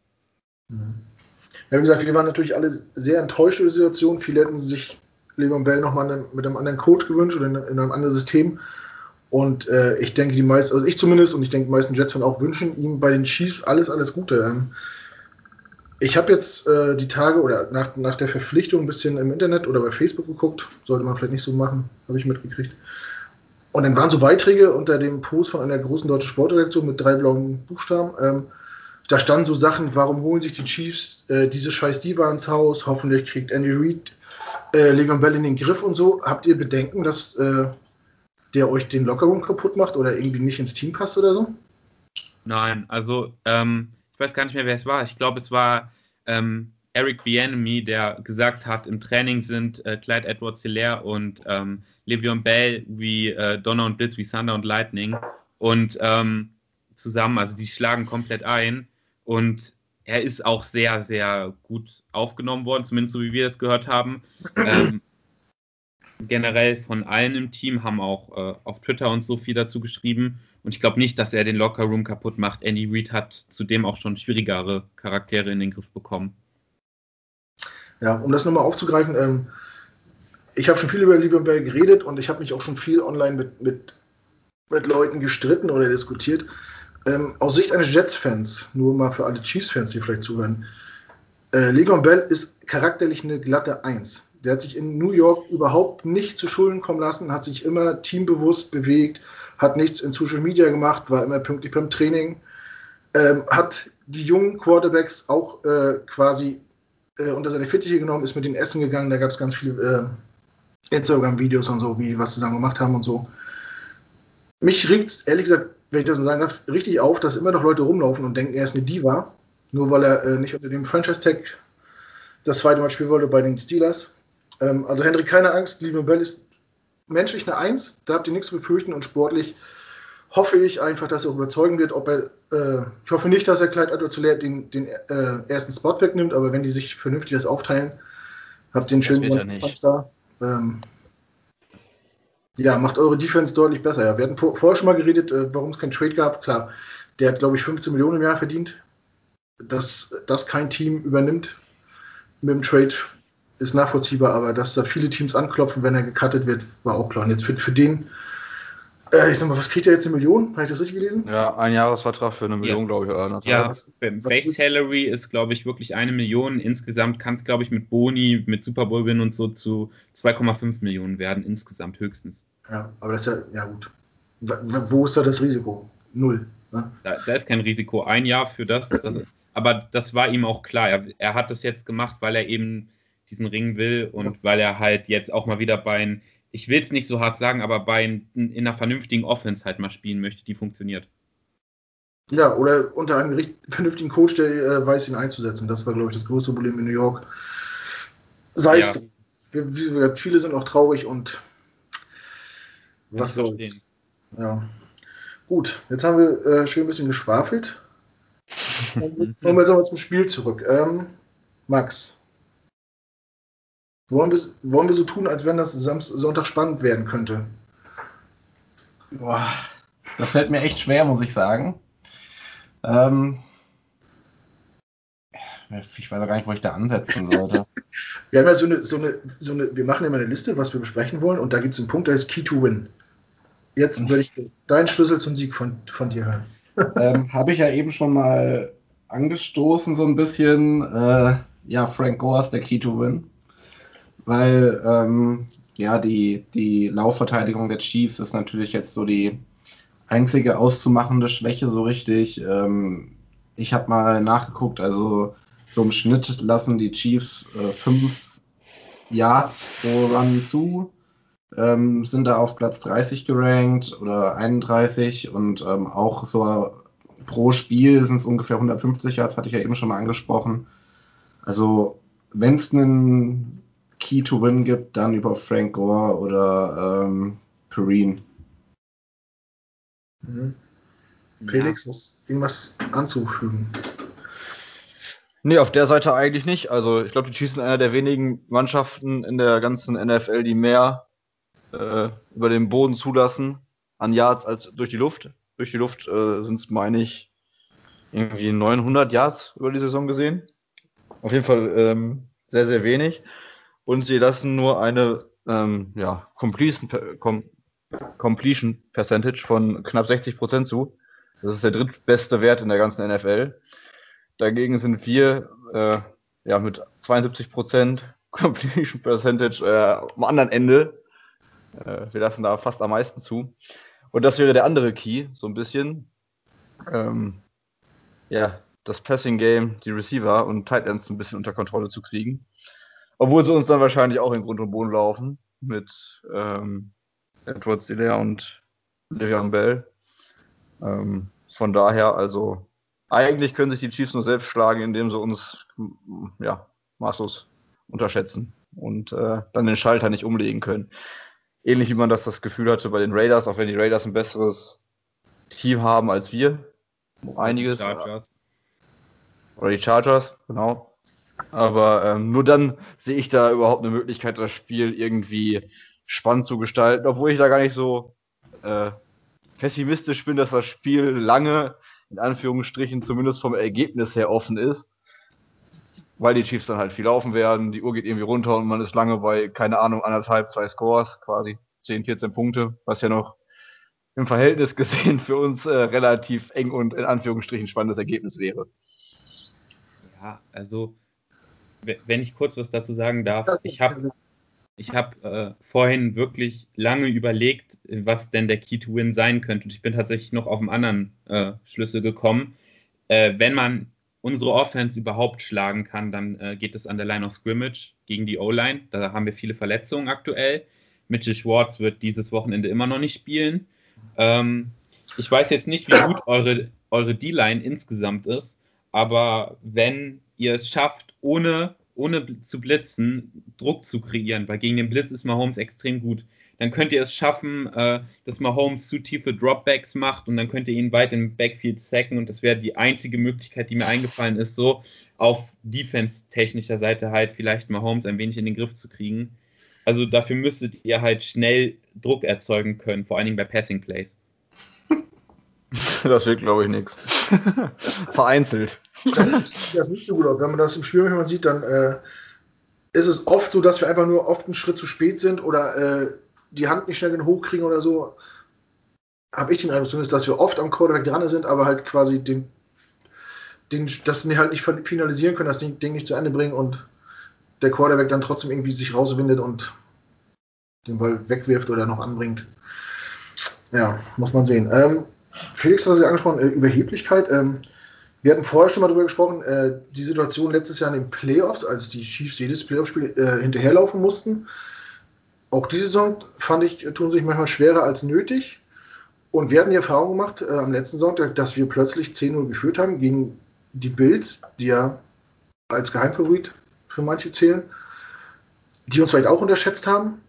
Mhm. Ja, wie gesagt, wir waren natürlich alle sehr enttäuscht über die Situation. Viele hätten sich Le'Veon Bell nochmal mit einem anderen Coach gewünscht oder in, in einem anderen System. Und äh, ich denke, die meisten, also ich zumindest und ich denke, die meisten Jets-Fans auch wünschen ihm bei den Chiefs alles, alles Gute. Ähm, ich habe jetzt äh, die Tage oder nach, nach der Verpflichtung ein bisschen im Internet oder bei Facebook geguckt. Sollte man vielleicht nicht so machen, habe ich mitgekriegt. Und dann waren so Beiträge unter dem Post von einer großen deutschen Sportredaktion mit drei blauen Buchstaben. Ähm, da standen so Sachen, warum holen sich die Chiefs äh, diese scheiß Diva ins Haus? Hoffentlich kriegt Andy Reid äh, Le'Veon Bell in den Griff und so. Habt ihr Bedenken, dass äh, der euch den Lockerung kaputt macht oder irgendwie nicht ins Team passt oder so? Nein, also ähm, ich weiß gar nicht mehr, wer es war. Ich glaube, es war ähm, Eric Bienemy, der gesagt hat, im Training sind äh, Clyde Edwards Hilaire und ähm, Le'Veon Bell wie äh, Donner und Blitz, wie Thunder und Lightning und ähm, zusammen, also die schlagen komplett ein. Und er ist auch sehr, sehr gut aufgenommen worden, zumindest so wie wir das gehört haben. Ähm, generell von allen im Team haben auch äh, auf Twitter und so viel dazu geschrieben. Und ich glaube nicht, dass er den Lockerroom kaputt macht. Andy Reid hat zudem auch schon schwierigere Charaktere in den Griff bekommen. Ja, um das nochmal aufzugreifen, ähm, ich habe schon viel über Livion Bell geredet und ich habe mich auch schon viel online mit, mit, mit Leuten gestritten oder diskutiert. Ähm, aus Sicht eines Jets-Fans, nur mal für alle Chiefs-Fans, die vielleicht zuhören, äh, Le'Veon Bell ist charakterlich eine glatte Eins. Der hat sich in New York überhaupt nicht zu Schulden kommen lassen, hat sich immer teambewusst bewegt, hat nichts in Social Media gemacht, war immer pünktlich beim Training, ähm, hat die jungen Quarterbacks auch äh, quasi äh, unter seine Fittiche genommen, ist mit ihnen essen gegangen, da gab es ganz viele äh, Instagram-Videos und so, wie was zusammen gemacht haben und so. Mich regt es ehrlich gesagt wenn ich das mal sagen darf, richtig auf, dass immer noch Leute rumlaufen und denken, er ist eine Diva, nur weil er äh, nicht unter dem Franchise-Tag das zweite Mal spielen wollte bei den Steelers. Ähm, also Hendrik, keine Angst, Livion Bell ist menschlich eine Eins, da habt ihr nichts zu befürchten und sportlich hoffe ich einfach, dass er auch überzeugen wird, ob er, äh, ich hoffe nicht, dass er Clyde Adolzolär den, den äh, ersten Spot wegnimmt, aber wenn die sich vernünftig das aufteilen, habt ihr einen schönen da. Ähm, ja, macht eure Defense deutlich besser. Ja, wir hatten vor, vorher schon mal geredet, äh, warum es keinen Trade gab. Klar, der hat, glaube ich, 15 Millionen im Jahr verdient. Dass das kein Team übernimmt mit dem Trade ist nachvollziehbar, aber dass da viele Teams anklopfen, wenn er gecuttet wird, war auch klar. Und jetzt für, für den Äh, ich sag mal, was kriegt er jetzt eine Million? Habe ich das richtig gelesen? Ja, ein Jahresvertrag für eine Million, Ja. glaube ich. Oder. Ja, was- Base Salary ist, glaube ich, wirklich eine Million. Insgesamt kann es, glaube ich, mit Boni, mit Super Bowl Win und so zu 2,5 Millionen werden, insgesamt höchstens. Ja, aber das ist ja, ja gut. Wo ist da das Risiko? Null. Ne? Da, da ist kein Risiko. Ein Jahr für das. das aber das war ihm auch klar. Er, er hat das jetzt gemacht, weil er eben diesen Ring will und Ja. weil er halt jetzt auch mal wieder bei, ein- ich will es nicht so hart sagen, aber bei ein, in einer vernünftigen Offense halt mal spielen möchte, die funktioniert. Ja, oder unter einem richt- vernünftigen Coach, der äh, weiß, ihn einzusetzen. Das war, glaube ich, das größte Problem in New York. Sei es, Ja. drum. wir, wie gesagt, viele sind auch traurig und was soll's. Ja. Gut, jetzt haben wir äh, schön ein bisschen geschwafelt. Kommen wir jetzt nochmal zum Spiel zurück. Ähm, Max, wollen wir, wollen wir so tun, als wenn das Samst Sonntag spannend werden könnte? Boah, das fällt mir echt schwer, muss ich sagen. Ähm, ich weiß auch gar nicht, wo ich da ansetzen sollte. Wir haben ja so eine, so eine, so eine, wir machen immer eine Liste, was wir besprechen wollen, und da gibt es einen Punkt, der ist Key to Win. Jetzt würde ich deinen Schlüssel zum Sieg von, von dir hören. ähm, Habe ich ja eben schon mal angestoßen, so ein bisschen. Äh, ja, Frank Gore ist der Key to Win. Weil, ähm, ja, die, die Laufverteidigung der Chiefs ist natürlich jetzt so die einzige auszumachende Schwäche, so richtig. Ähm, ich habe mal nachgeguckt, also so im Schnitt lassen die Chiefs äh, fünf Yards pro Run zu ähm, sind da auf Platz 30 gerankt oder 31 und ähm, auch so pro Spiel sind es ungefähr 150 Yards, hatte ich ja eben schon mal angesprochen. Also, wenn es einen Key to Win gibt, dann über Frank Gore oder ähm, Perrine. Mhm. Felix, ist irgendwas anzufügen? Nee, auf der Seite eigentlich nicht. Also ich glaube, die Chiefs sind einer der wenigen Mannschaften in der ganzen NFL, die mehr äh, über den Boden zulassen an Yards als durch die Luft. Durch die Luft äh, sind es, meine ich, irgendwie 900 Yards über die Saison gesehen. Auf jeden Fall ähm, sehr, sehr wenig. Und sie lassen nur eine ähm, ja, Completion, Com Completion Percentage von knapp 60% zu. Das ist der drittbeste Wert in der ganzen NFL. Dagegen sind wir äh, ja mit 72% Completion Percentage äh, am anderen Ende. Äh, wir lassen da fast am meisten zu. Und das wäre der andere Key, so ein bisschen. Ähm, ja, das Passing Game, die Receiver und Tight Ends ein bisschen unter Kontrolle zu kriegen. Obwohl sie uns dann wahrscheinlich auch in Grund und Boden laufen mit ähm, Edwards Hilaire und Le'Veon Bell. Ähm, von daher, also eigentlich können sich die Chiefs nur selbst schlagen, indem sie uns ja, maßlos unterschätzen und äh, dann den Schalter nicht umlegen können. Ähnlich wie man das das Gefühl hatte bei den Raiders, auch wenn die Raiders ein besseres Team haben als wir. Einiges. Chargers. Oder die Chargers, genau. Aber ähm, nur dann sehe ich da überhaupt eine Möglichkeit, das Spiel irgendwie spannend zu gestalten, obwohl ich da gar nicht so äh, pessimistisch bin, dass das Spiel lange, in Anführungsstrichen, zumindest vom Ergebnis her offen ist. Weil die Chiefs dann halt viel laufen werden, die Uhr geht irgendwie runter und man ist lange bei, keine Ahnung, anderthalb, zwei Scores, quasi 10, 14 Punkte, was ja noch im Verhältnis gesehen für uns äh, relativ eng und in Anführungsstrichen spannendes Ergebnis wäre. Ja, also, wenn ich kurz was dazu sagen darf, ich habe ich hab, äh, vorhin wirklich lange überlegt, was denn der Key to Win sein könnte. Und ich bin tatsächlich noch auf einen anderen äh, Schlüssel gekommen. Äh, wenn man unsere Offense überhaupt schlagen kann, dann äh, geht es an der Line of Scrimmage gegen die O-Line. Da haben wir viele Verletzungen aktuell. Mitchell Schwartz wird dieses Wochenende immer noch nicht spielen. Ähm, ich weiß jetzt nicht, wie gut eure, eure D-Line insgesamt ist, aber wenn ihr es schafft, ohne, ohne zu blitzen, Druck zu kreieren, weil gegen den Blitz ist Mahomes extrem gut, dann könnt ihr es schaffen, äh, dass Mahomes zu tiefe Dropbacks macht und dann könnt ihr ihn weit im Backfield sacken und das wäre die einzige Möglichkeit, die mir eingefallen ist, so auf defense-technischer Seite halt vielleicht Mahomes ein wenig in den Griff zu kriegen. Also dafür müsstet ihr halt schnell Druck erzeugen können, vor allen Dingen bei Passing Plays. Das wird, glaube ich, nichts. Vereinzelt. Statistisch sieht das nicht so gut aus. Wenn man das im Spiel manchmal sieht, dann äh, ist es oft so, dass wir einfach nur oft einen Schritt zu spät sind oder äh, die Hand nicht schnell genug hochkriegen oder so. habe ich den Eindruck zumindest, dass wir oft am Quarterback dran sind, aber halt quasi den, den, das halt nicht finalisieren können, das Ding nicht zu Ende bringen und der Quarterback dann trotzdem irgendwie sich rauswindet und den Ball wegwirft oder noch anbringt. Ja, muss man sehen. Ähm, Felix hat es ja angesprochen, äh, Überheblichkeit. Ähm, wir hatten vorher schon mal darüber gesprochen, äh, die Situation letztes Jahr in den Playoffs, als die Chiefs jedes Playoff-Spiel äh, hinterherlaufen mussten. Auch diese Saison, fand ich, tun sich manchmal schwerer als nötig. Und wir hatten die Erfahrung gemacht äh, am letzten Sonntag, dass wir plötzlich 10-0 geführt haben gegen die Bills, die ja als Geheimfavorit für manche zählen, die uns vielleicht auch unterschätzt haben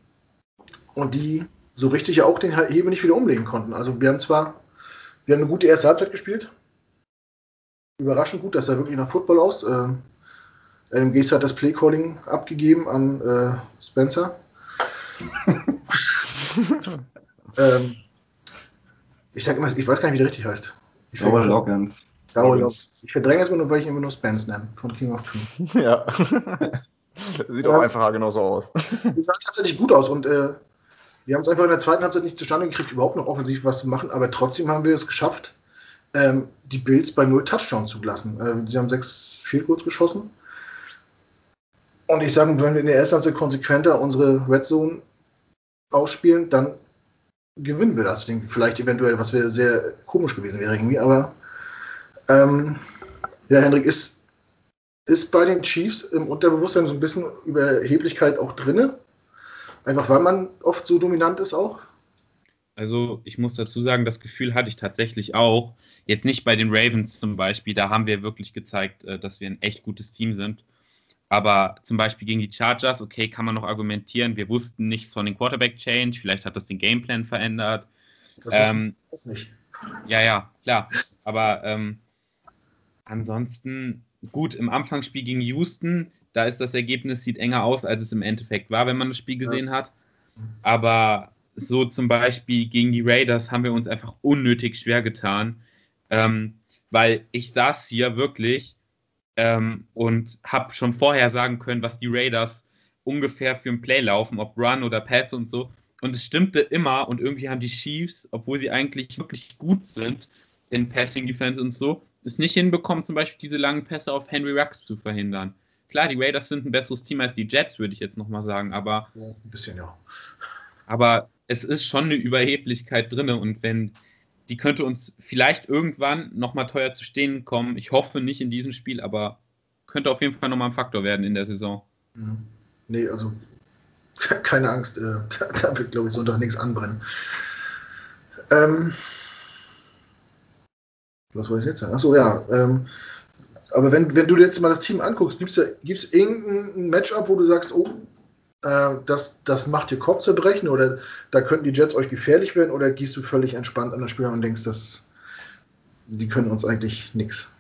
und die so richtig ja auch den Hebel nicht wieder umlegen konnten. Also wir haben zwar, wir haben eine gute erste Halbzeit gespielt, überraschend gut, das sah wirklich nach Football aus. Äh, Adam Gase hat das Playcalling abgegeben an äh, Spencer. ähm, ich sag immer, ich weiß gar nicht, wie der richtig heißt. Ich Double Loggins. Ich verdränge es immer nur, weil ich ihn immer nur Spence nenne, von King of Tree. Ja. Sieht ja. auch einfach genauso aus. Die sah tatsächlich gut aus und äh, wir haben es einfach in der zweiten Halbzeit nicht zustande gekriegt, überhaupt noch offensiv was zu machen, aber trotzdem haben wir es geschafft, ähm, die Bills bei null Touchdowns zu lassen. Äh, sie haben sechs Field Goals geschossen. Und ich sage, wenn wir in der ersten Halbzeit konsequenter unsere Red Zone ausspielen, dann gewinnen wir das Ding. Vielleicht eventuell, was wäre sehr komisch gewesen wäre irgendwie, aber ähm, ja, Hendrik, ist, ist bei den Chiefs im Unterbewusstsein so ein bisschen Überheblichkeit auch drinne? Einfach weil man oft so dominant ist auch? Also ich muss dazu sagen, das Gefühl hatte ich tatsächlich auch. Jetzt nicht bei den Ravens zum Beispiel, da haben wir wirklich gezeigt, äh, dass wir ein echt gutes Team sind. Aber zum Beispiel gegen die Chargers, okay, kann man noch argumentieren. Wir wussten nichts von dem Quarterback-Change, vielleicht hat das den Gameplan verändert. Das ähm, nicht. Ja, ja, klar. Aber ähm, ansonsten, gut, im Anfangsspiel gegen Houston, da ist das Ergebnis, sieht enger aus, als es im Endeffekt war, wenn man das Spiel gesehen ja. hat. Aber so zum Beispiel gegen die Raiders haben wir uns einfach unnötig schwer getan. Ähm, weil ich saß hier wirklich ähm, und habe schon vorher sagen können, was die Raiders ungefähr für ein Play laufen, ob Run oder Pass und so. Und es stimmte immer und irgendwie haben die Chiefs, obwohl sie eigentlich wirklich gut sind in Passing Defense und so, es nicht hinbekommen, zum Beispiel diese langen Pässe auf Henry Rux zu verhindern. Klar, die Raiders sind ein besseres Team als die Jets, würde ich jetzt nochmal sagen, aber. Ja, ein bisschen, ja. Aber es ist schon eine Überheblichkeit drin und wenn die könnte uns vielleicht irgendwann nochmal teuer zu stehen kommen. Ich hoffe nicht in diesem Spiel, aber könnte auf jeden Fall nochmal ein Faktor werden in der Saison. Mhm. Nee, also keine Angst, äh, da, da, wird, glaube ich, Sonntag nichts anbrennen. Ähm, was wollte ich jetzt sagen? Achso, ja. Ähm, aber wenn, wenn du jetzt mal das Team anguckst, gibt es irgendein Matchup, wo du sagst, oh, äh, das, das macht dir Kopfzerbrechen oder da könnten die Jets euch gefährlich werden oder gehst du völlig entspannt an das Spiel und denkst, dass die können uns eigentlich nichts?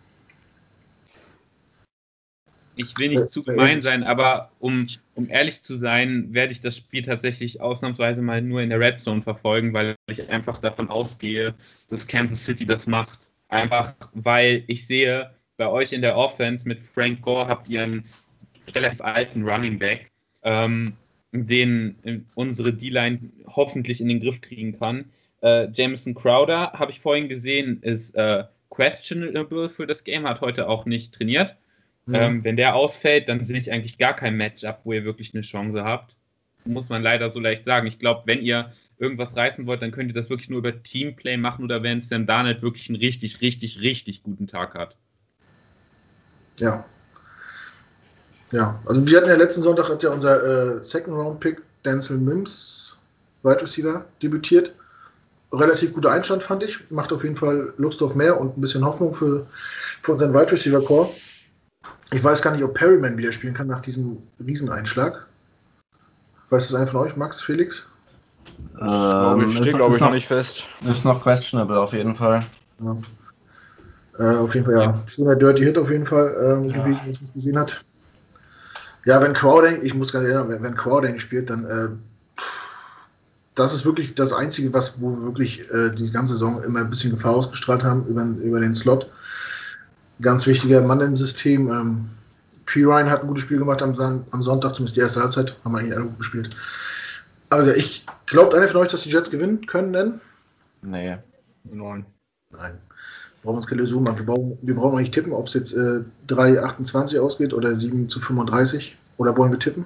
Ich will nicht zu gemein sein, aber um, um ehrlich zu sein, werde ich das Spiel tatsächlich ausnahmsweise mal nur in der Red Zone verfolgen, weil ich einfach davon ausgehe, dass Kansas City das macht. Einfach weil ich sehe, bei euch in der Offense mit Frank Gore habt ihr einen relativ alten Running Back ähm, den unsere D-Line hoffentlich in den Griff kriegen kann. Äh, Jameson Crowder, habe ich vorhin gesehen, ist äh, questionable für das Game, hat heute auch nicht trainiert. Mhm. Ähm, wenn der ausfällt, dann sehe ich eigentlich gar kein Matchup, wo ihr wirklich eine Chance habt. Muss man leider so leicht sagen. Ich glaube, wenn ihr irgendwas reißen wollt, dann könnt ihr das wirklich nur über Teamplay machen oder wenn Sam Darnett wirklich einen richtig, richtig, richtig guten Tag hat. Ja, ja, also wir hatten ja letzten Sonntag hat ja unser äh, Second Round Pick Denzel Mims, Wide Receiver, debütiert. Relativ guter Einstand fand ich. Macht auf jeden Fall Lust auf mehr und ein bisschen Hoffnung für, für unseren Wide Receiver Core. Ich weiß gar nicht, ob Perryman wieder spielen kann nach diesem Rieseneinschlag. Weiß das einer von euch, Max, Felix? Ähm, steht, glaube ich, noch nicht fest. Ist noch questionable auf jeden Fall. Ja. Äh, auf jeden Fall, ja. ja. Schöner Dirty Hit auf jeden Fall äh, ja. gewesen, was man gesehen hat. Ja, wenn Crowding, ich muss ganz ehrlich sagen, wenn, wenn Crowding spielt, dann äh, das ist wirklich das Einzige, was, wo wir wirklich äh, die ganze Saison immer ein bisschen Gefahr ausgestrahlt haben über, über den Slot. Ganz wichtiger Mann im System. Ähm, P. Ryan hat ein gutes Spiel gemacht am, am Sonntag, zumindest die erste Halbzeit, haben wir eigentlich alle gut gespielt. Aber ich glaube, einer von euch, dass die Jets gewinnen können, denn? Nee. Neun. Nein. Wir brauchen uns keine Illusion machen. Wir brauchen, wir brauchen nicht tippen, ob es jetzt äh, 3,28 ausgeht oder 7 zu 35. Oder wollen wir tippen?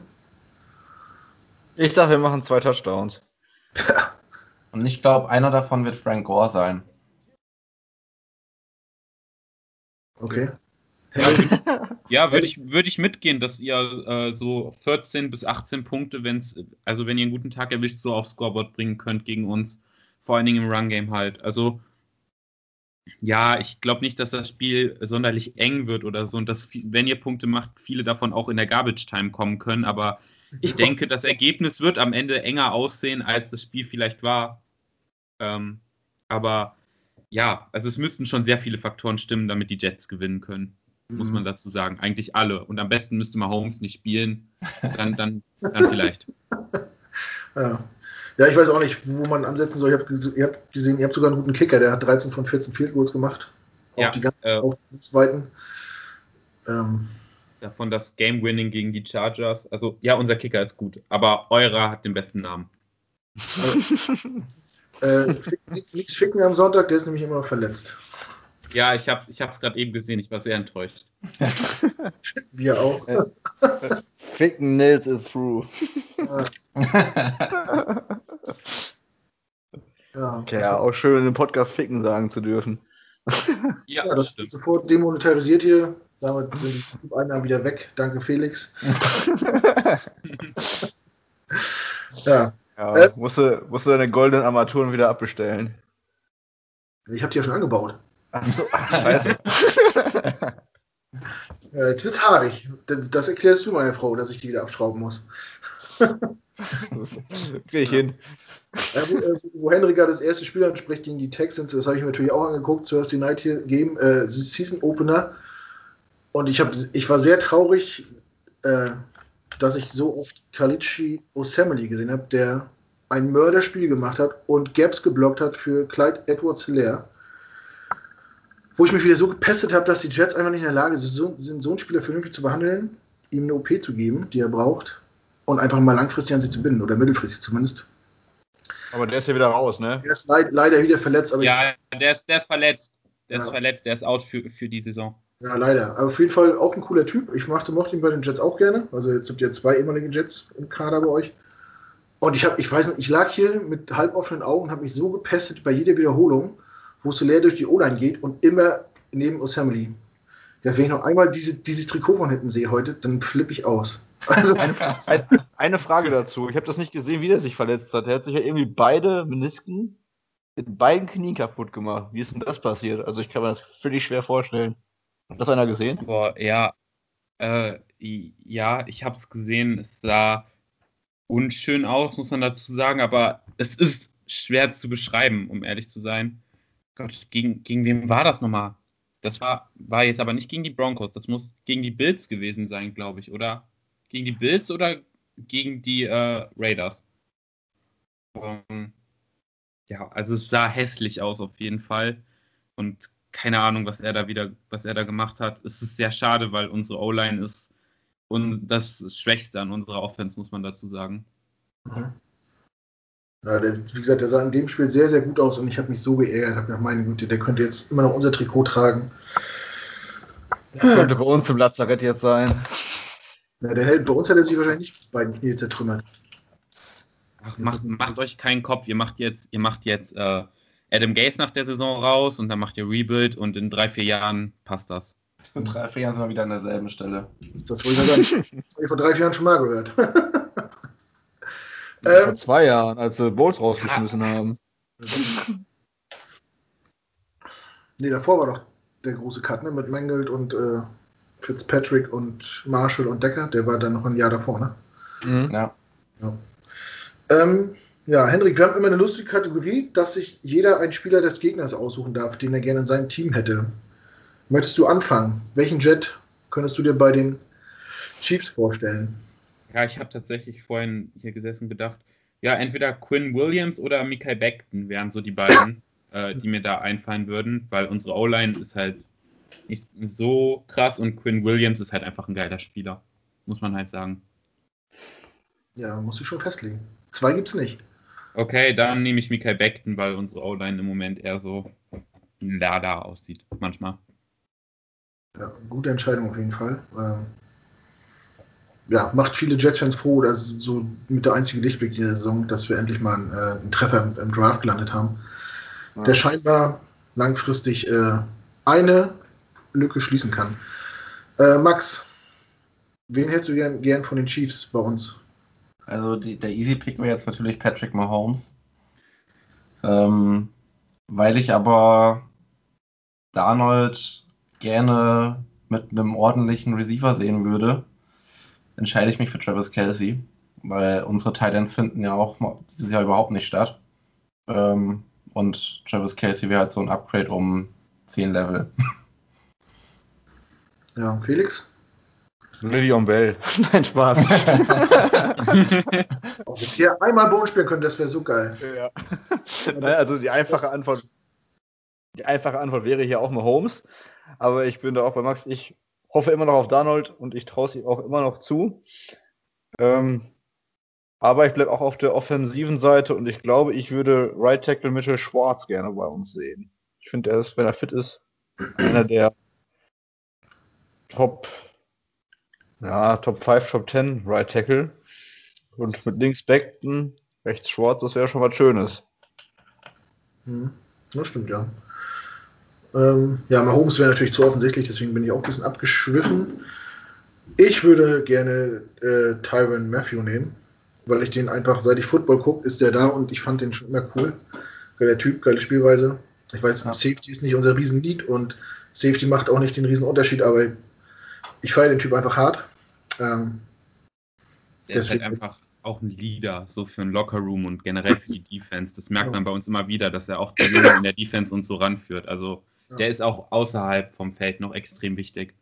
Ich sag, wir machen zwei Touchdowns. Und ich glaube, einer davon wird Frank Gore sein. Okay. Ja, würde ich, würd ich mitgehen, dass ihr äh, so 14 bis 18 Punkte, wenn's, also wenn ihr einen guten Tag erwischt, so aufs Scoreboard bringen könnt gegen uns. Vor allen Dingen im Run-Game halt. Also, ja, ich glaube nicht, dass das Spiel sonderlich eng wird oder so und dass, wenn ihr Punkte macht, viele davon auch in der Garbage-Time kommen können. Aber ich denke, das Ergebnis wird am Ende enger aussehen, als das Spiel vielleicht war. Ähm, aber ja, also es müssten schon sehr viele Faktoren stimmen, damit die Jets gewinnen können muss man dazu sagen. Eigentlich alle. Und am besten müsste man Holmes nicht spielen. Dann, dann, dann vielleicht. Ja. Ja, ich weiß auch nicht, wo man ansetzen soll. Ich hab, ihr habt gesehen, ihr habt sogar einen guten Kicker, der hat 13 von 14 Field Goals gemacht. Auch Ja, die ganzen, äh, auch die zweiten. Ähm, Davon das Game-Winning gegen die Chargers. Also, ja, unser Kicker ist gut. Aber eurer hat den besten Namen. äh, fick- nix ficken am Sonntag, der ist nämlich immer noch verletzt. Ja, ich habe es gerade eben gesehen. Ich war sehr enttäuscht. Wir auch. Ja. Ficken Nils is through. Ja, Okay, ja, auch schön in dem Podcast ficken sagen zu dürfen. Ja, Ja, das ist sofort demonetarisiert hier. Damit sind die YouTube-Einnahmen wieder weg. Danke, Felix. Ja, Ja, Äh? musst, du, musst du deine goldenen Armaturen wieder abbestellen. ich habe die ja schon angebaut. Achso, scheiße. Ja, jetzt wird's haarig. Das das erklärst du meiner Frau, dass ich die wieder abschrauben muss. Krieg ich hin. Ja, wo, äh, wo Henry gerade das erste Spiel anspricht gegen die Texans, das habe ich mir natürlich auch angeguckt, Thursday Night hier Game, äh, Season Opener. Und ich, hab, ich war sehr traurig, äh, dass ich so oft Kalichi Osemele gesehen habe, der ein Mörderspiel gemacht hat und Gaps geblockt hat für Clyde Edwards Hilaire. Wo ich mich wieder so gepestet habe, dass die Jets einfach nicht in der Lage sind, so, sind, so einen Spieler vernünftig zu behandeln, ihm eine OP zu geben, die er braucht, und einfach mal langfristig an sich zu binden, oder mittelfristig zumindest. Aber der ist ja wieder raus, ne? Er ist leid, leider wieder verletzt, aber Ja, der ist, der ist verletzt. Der Ja. ist verletzt. Der ist out für, für die Saison. ja, leider. Aber auf jeden Fall auch ein cooler Typ. Ich mochte, mochte ihn bei den Jets auch gerne. Also jetzt habt ihr zwei ehemalige Jets im Kader bei euch. Und ich habe, ich weiß nicht, ich lag hier mit halboffenen Augen und habe mich so gepestet bei jeder Wiederholung, wo Soler durch die O-Line geht und immer neben Osamely. Ja, wenn ich noch einmal diese, dieses Trikot von hinten sehe heute, dann flippe ich aus. Also, Eine, ein, eine Frage dazu. Ich habe das nicht gesehen, wie der sich verletzt hat. Er hat sich ja irgendwie beide Menisken in beiden Knien kaputt gemacht. Wie ist denn das passiert? Also ich kann mir das völlig schwer vorstellen. Hat das einer gesehen? Boah, ja. Äh, ja, ich habe es gesehen. Es sah unschön aus, muss man dazu sagen. Aber es ist schwer zu beschreiben, um ehrlich zu sein. Gott, gegen, gegen wen war das nochmal? Das war, war jetzt aber nicht gegen die Broncos. Das muss gegen die Bills gewesen sein, glaube ich. Oder gegen die Bills oder gegen die äh, Raiders? Ähm, ja, also es sah hässlich aus auf jeden Fall. Und keine Ahnung, was er da wieder, was er da gemacht hat. Es ist sehr schade, weil unsere O-Line ist und das Schwächste an unserer Offense, muss man dazu sagen. Mhm. Ja, der, wie gesagt, der sah in dem Spiel sehr, sehr gut aus und ich habe mich so geärgert. Ich habe gedacht, meine Güte, der könnte jetzt immer noch unser Trikot tragen. Könnte bei uns im Lazarett jetzt sein. Ja, der hält, bei uns hat er sich wahrscheinlich nicht beiden Knie zertrümmert. Ach, macht, macht euch keinen Kopf. Ihr macht jetzt, ihr macht jetzt äh, Adam Gase nach der Saison raus und dann macht ihr Rebuild und in drei, vier Jahren passt das. In drei, vier Jahren sind wir wieder an derselben Stelle. Das wollte ich sagen. Das habe ich vor drei, vier Jahren schon mal gehört. Vor ähm, zwei Jahren, als sie Bowles rausgeschmissen haben. nee, davor war doch der große Cut ne? mit Mangold und äh, Fitzpatrick und Marshall und Decker. Der war dann noch ein Jahr davor. Ne? Mhm. Ja. Ähm, ja, Hendrik, wir haben immer eine lustige Kategorie, dass sich jeder einen Spieler des Gegners aussuchen darf, den er gerne in seinem Team hätte. Möchtest du anfangen? Welchen Jet könntest du dir bei den Chiefs vorstellen? Ja, ich habe tatsächlich vorhin hier gesessen und gedacht, ja, entweder Quinn Williams oder Mikael Beckton wären so die beiden, äh, die mir da einfallen würden, weil unsere O-Line ist halt nicht so krass und Quinn Williams ist halt einfach ein geiler Spieler, muss man halt sagen. Ja, muss ich schon festlegen. Zwei gibt's nicht. Okay, dann nehme ich Mikael Beckton, weil unsere O-Line im Moment eher so lala aussieht, manchmal. Ja, gute Entscheidung auf jeden Fall. Ähm, ja, macht viele Jets-Fans froh, dass so mit der einzige Lichtblick dieser Saison, dass wir endlich mal einen, äh, einen Treffer im, im, Draft gelandet haben, ja. der scheinbar langfristig äh, eine Lücke schließen kann. Äh, Max, wen hättest du gern, gern von den Chiefs bei uns? Also die, der Easy Pick wäre jetzt natürlich Patrick Mahomes. Ähm, weil ich aber Darnold gerne mit einem ordentlichen Receiver sehen würde, entscheide ich mich für Travis Kelsey, weil unsere Titans finden ja auch dieses Jahr überhaupt nicht statt. Ähm, und Travis Kelsey wäre halt so ein Upgrade um 10 Level. Ja, Felix? Le'Veon Bell. Nein, Spaß. wenn ihr einmal Boden spielen könnt, das wäre so geil. Ja. naja, also die einfache Antwort, die einfache Antwort wäre hier auch mal Holmes. Aber ich bin da auch bei Max. Ich hoffe immer noch auf Darnold und ich traue es ihm auch immer noch zu. Ähm, aber ich bleibe auch auf der offensiven Seite und ich glaube, ich würde Right Tackle Mitchell Schwartz gerne bei uns sehen. Ich finde, er ist, wenn er fit ist, einer der Top, ja, Top 5, Top 10 Right Tackle. Und mit links Beckton, rechts Schwartz, das wäre schon was Schönes. Hm, das stimmt, ja. Ähm, ja, Mahomes wäre natürlich zu offensichtlich, deswegen bin ich auch ein bisschen abgeschwiffen. Ich würde gerne äh, Tyron Matthew nehmen, weil ich den einfach, seit ich Football gucke, ist der da und ich fand den schon immer cool. Geiler Typ, geile Spielweise. Ich weiß, ja. Safety ist nicht unser Riesenlied und Safety macht auch nicht den Riesenunterschied, aber ich feiere den Typ einfach hart. Ähm, der ist halt einfach auch ein Leader, so für einen Lockerroom und generell für die Defense. Das merkt man bei uns immer wieder, dass er auch die Jungen in der Defense und so ranführt. Also ja. der ist auch außerhalb vom Feld noch extrem wichtig.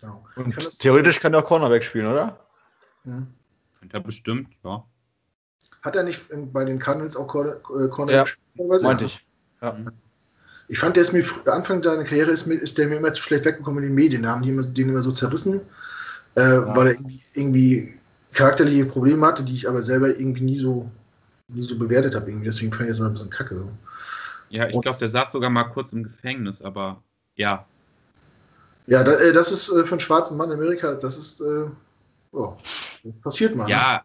Genau. Und theoretisch kann er auch Cornerback spielen, oder? Mhm. Könnte er bestimmt, ja. Hat er nicht bei den Cardinals auch äh, Cornerback ja, gespielt? Meinte ich. Ja. Mhm. Ich fand, der ist mir Anfang seiner Karriere ist, mir, ist der mir immer zu schlecht weggekommen in den Medien. Da haben die immer, den immer so zerrissen, äh, ja. weil er irgendwie, irgendwie, charakterliche Probleme hatte, die ich aber selber irgendwie nie so, nie so bewertet habe. Deswegen fand ich das immer ein bisschen kacke. So. Ja, ich glaube, der saß sogar mal kurz im Gefängnis, aber ja. Ja, da, äh, das ist äh, für einen schwarzen Mann in Amerika, das ist, oh, das passiert mal. Ja,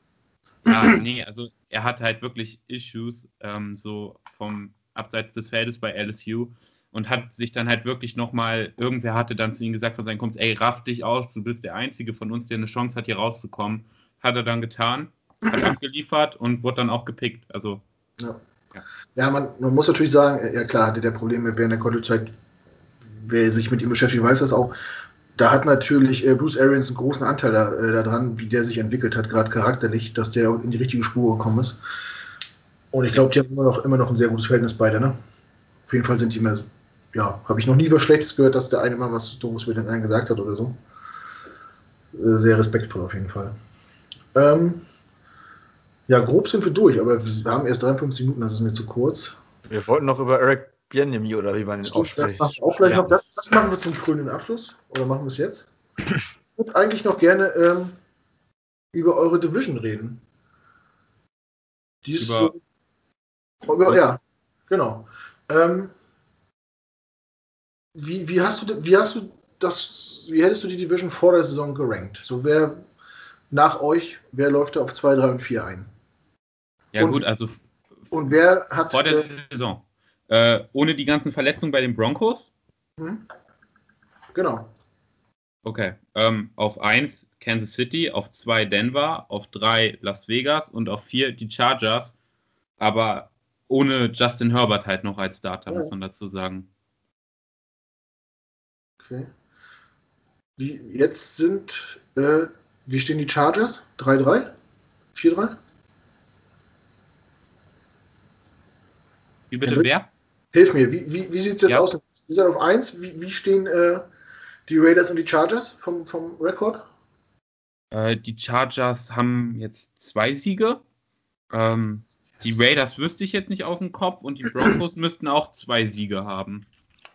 ne? ja, nee, also er hat halt wirklich Issues, ähm, so vom abseits des Feldes bei LSU und hat sich dann halt wirklich nochmal, irgendwer hatte dann zu ihm gesagt von seinen Kumpels, ey, raff dich aus, du bist der Einzige von uns, der eine Chance hat, hier rauszukommen. Hat er dann getan, hat abgeliefert und wurde dann auch gepickt. Also. Ja, ja. ja man, man, muss natürlich sagen, ja klar, hatte der Probleme während der College-Zeit, wer sich mit ihm beschäftigt, weiß das auch. Da hat natürlich äh, Bruce Arians einen großen Anteil da, äh, daran, wie der sich entwickelt hat, gerade charakterlich, dass der in die richtige Spur gekommen ist. Und ich glaube, die haben immer noch, immer noch ein sehr gutes Verhältnis beide, ne? Auf jeden Fall sind die immer, ja, habe ich noch nie was Schlechtes gehört, dass der eine mal was Doofes für den anderen gesagt hat oder so. Äh, sehr respektvoll auf jeden Fall. Ähm, ja, grob sind wir durch, aber wir haben erst 53 Minuten, das ist mir zu kurz. Wir wollten noch über Eric Bienemi oder wie man ihn ausspricht. Das machen wir auch gleich ja. noch. Das, das, machen wir zum krönenden Abschluss. Oder machen wir es jetzt? Ich würde eigentlich noch gerne ähm, über eure Division reden. Die ist über so ja, genau. Ähm, wie, wie, hast du, wie hast du das, wie hättest du die Division vor der Saison gerankt? So wer nach euch, wer läuft da auf 2, 3 und 4 ein? Ja, und, gut, also. Und wer hat. Vor der Saison. Äh, ohne die ganzen Verletzungen bei den Broncos? Hm? Genau. Okay. Ähm, auf 1 Kansas City, auf 2 Denver, auf 3 Las Vegas und auf 4 die Chargers. Aber ohne Justin Herbert halt noch als Starter, muss man dazu sagen. Okay. Wie, jetzt sind, äh, wie stehen die Chargers? 3-3? 4-3? Wie bitte, Henrik? wer? Hilf mir, wie, wie, wie sieht es jetzt ja. aus? Wir sind auf 1. Wie, wie stehen äh, die Raiders und die Chargers vom, vom Rekord? Äh, die Chargers haben jetzt zwei Siege. Ähm, die Raiders wüsste ich jetzt nicht aus dem Kopf und die Broncos müssten auch zwei Siege haben.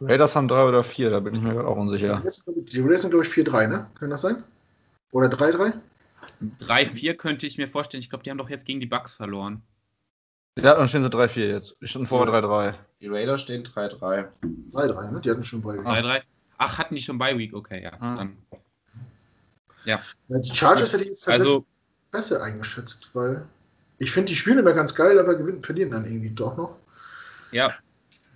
Raiders haben drei oder vier, da bin ich mir gerade auch unsicher. Die Raiders sind, glaube ich, 4-3, ne? Kann das sein? Oder 3-3? 3-4 könnte ich mir vorstellen. Ich glaube, die haben doch jetzt gegen die Bucks verloren. Ja, dann stehen sie 3-4 jetzt. Ich stand vorher 3-3. Die Raiders stehen 3-3. 3-3, ne? Die hatten schon bei. 3-3. Ach, hatten die schon bei Week? Okay, ja. Ah. Dann. Ja, die Chargers hätte ich jetzt tatsächlich Also, besser eingeschätzt, weil ich finde, die spielen immer ganz geil, aber gewinnen, verlieren dann irgendwie doch noch. ja,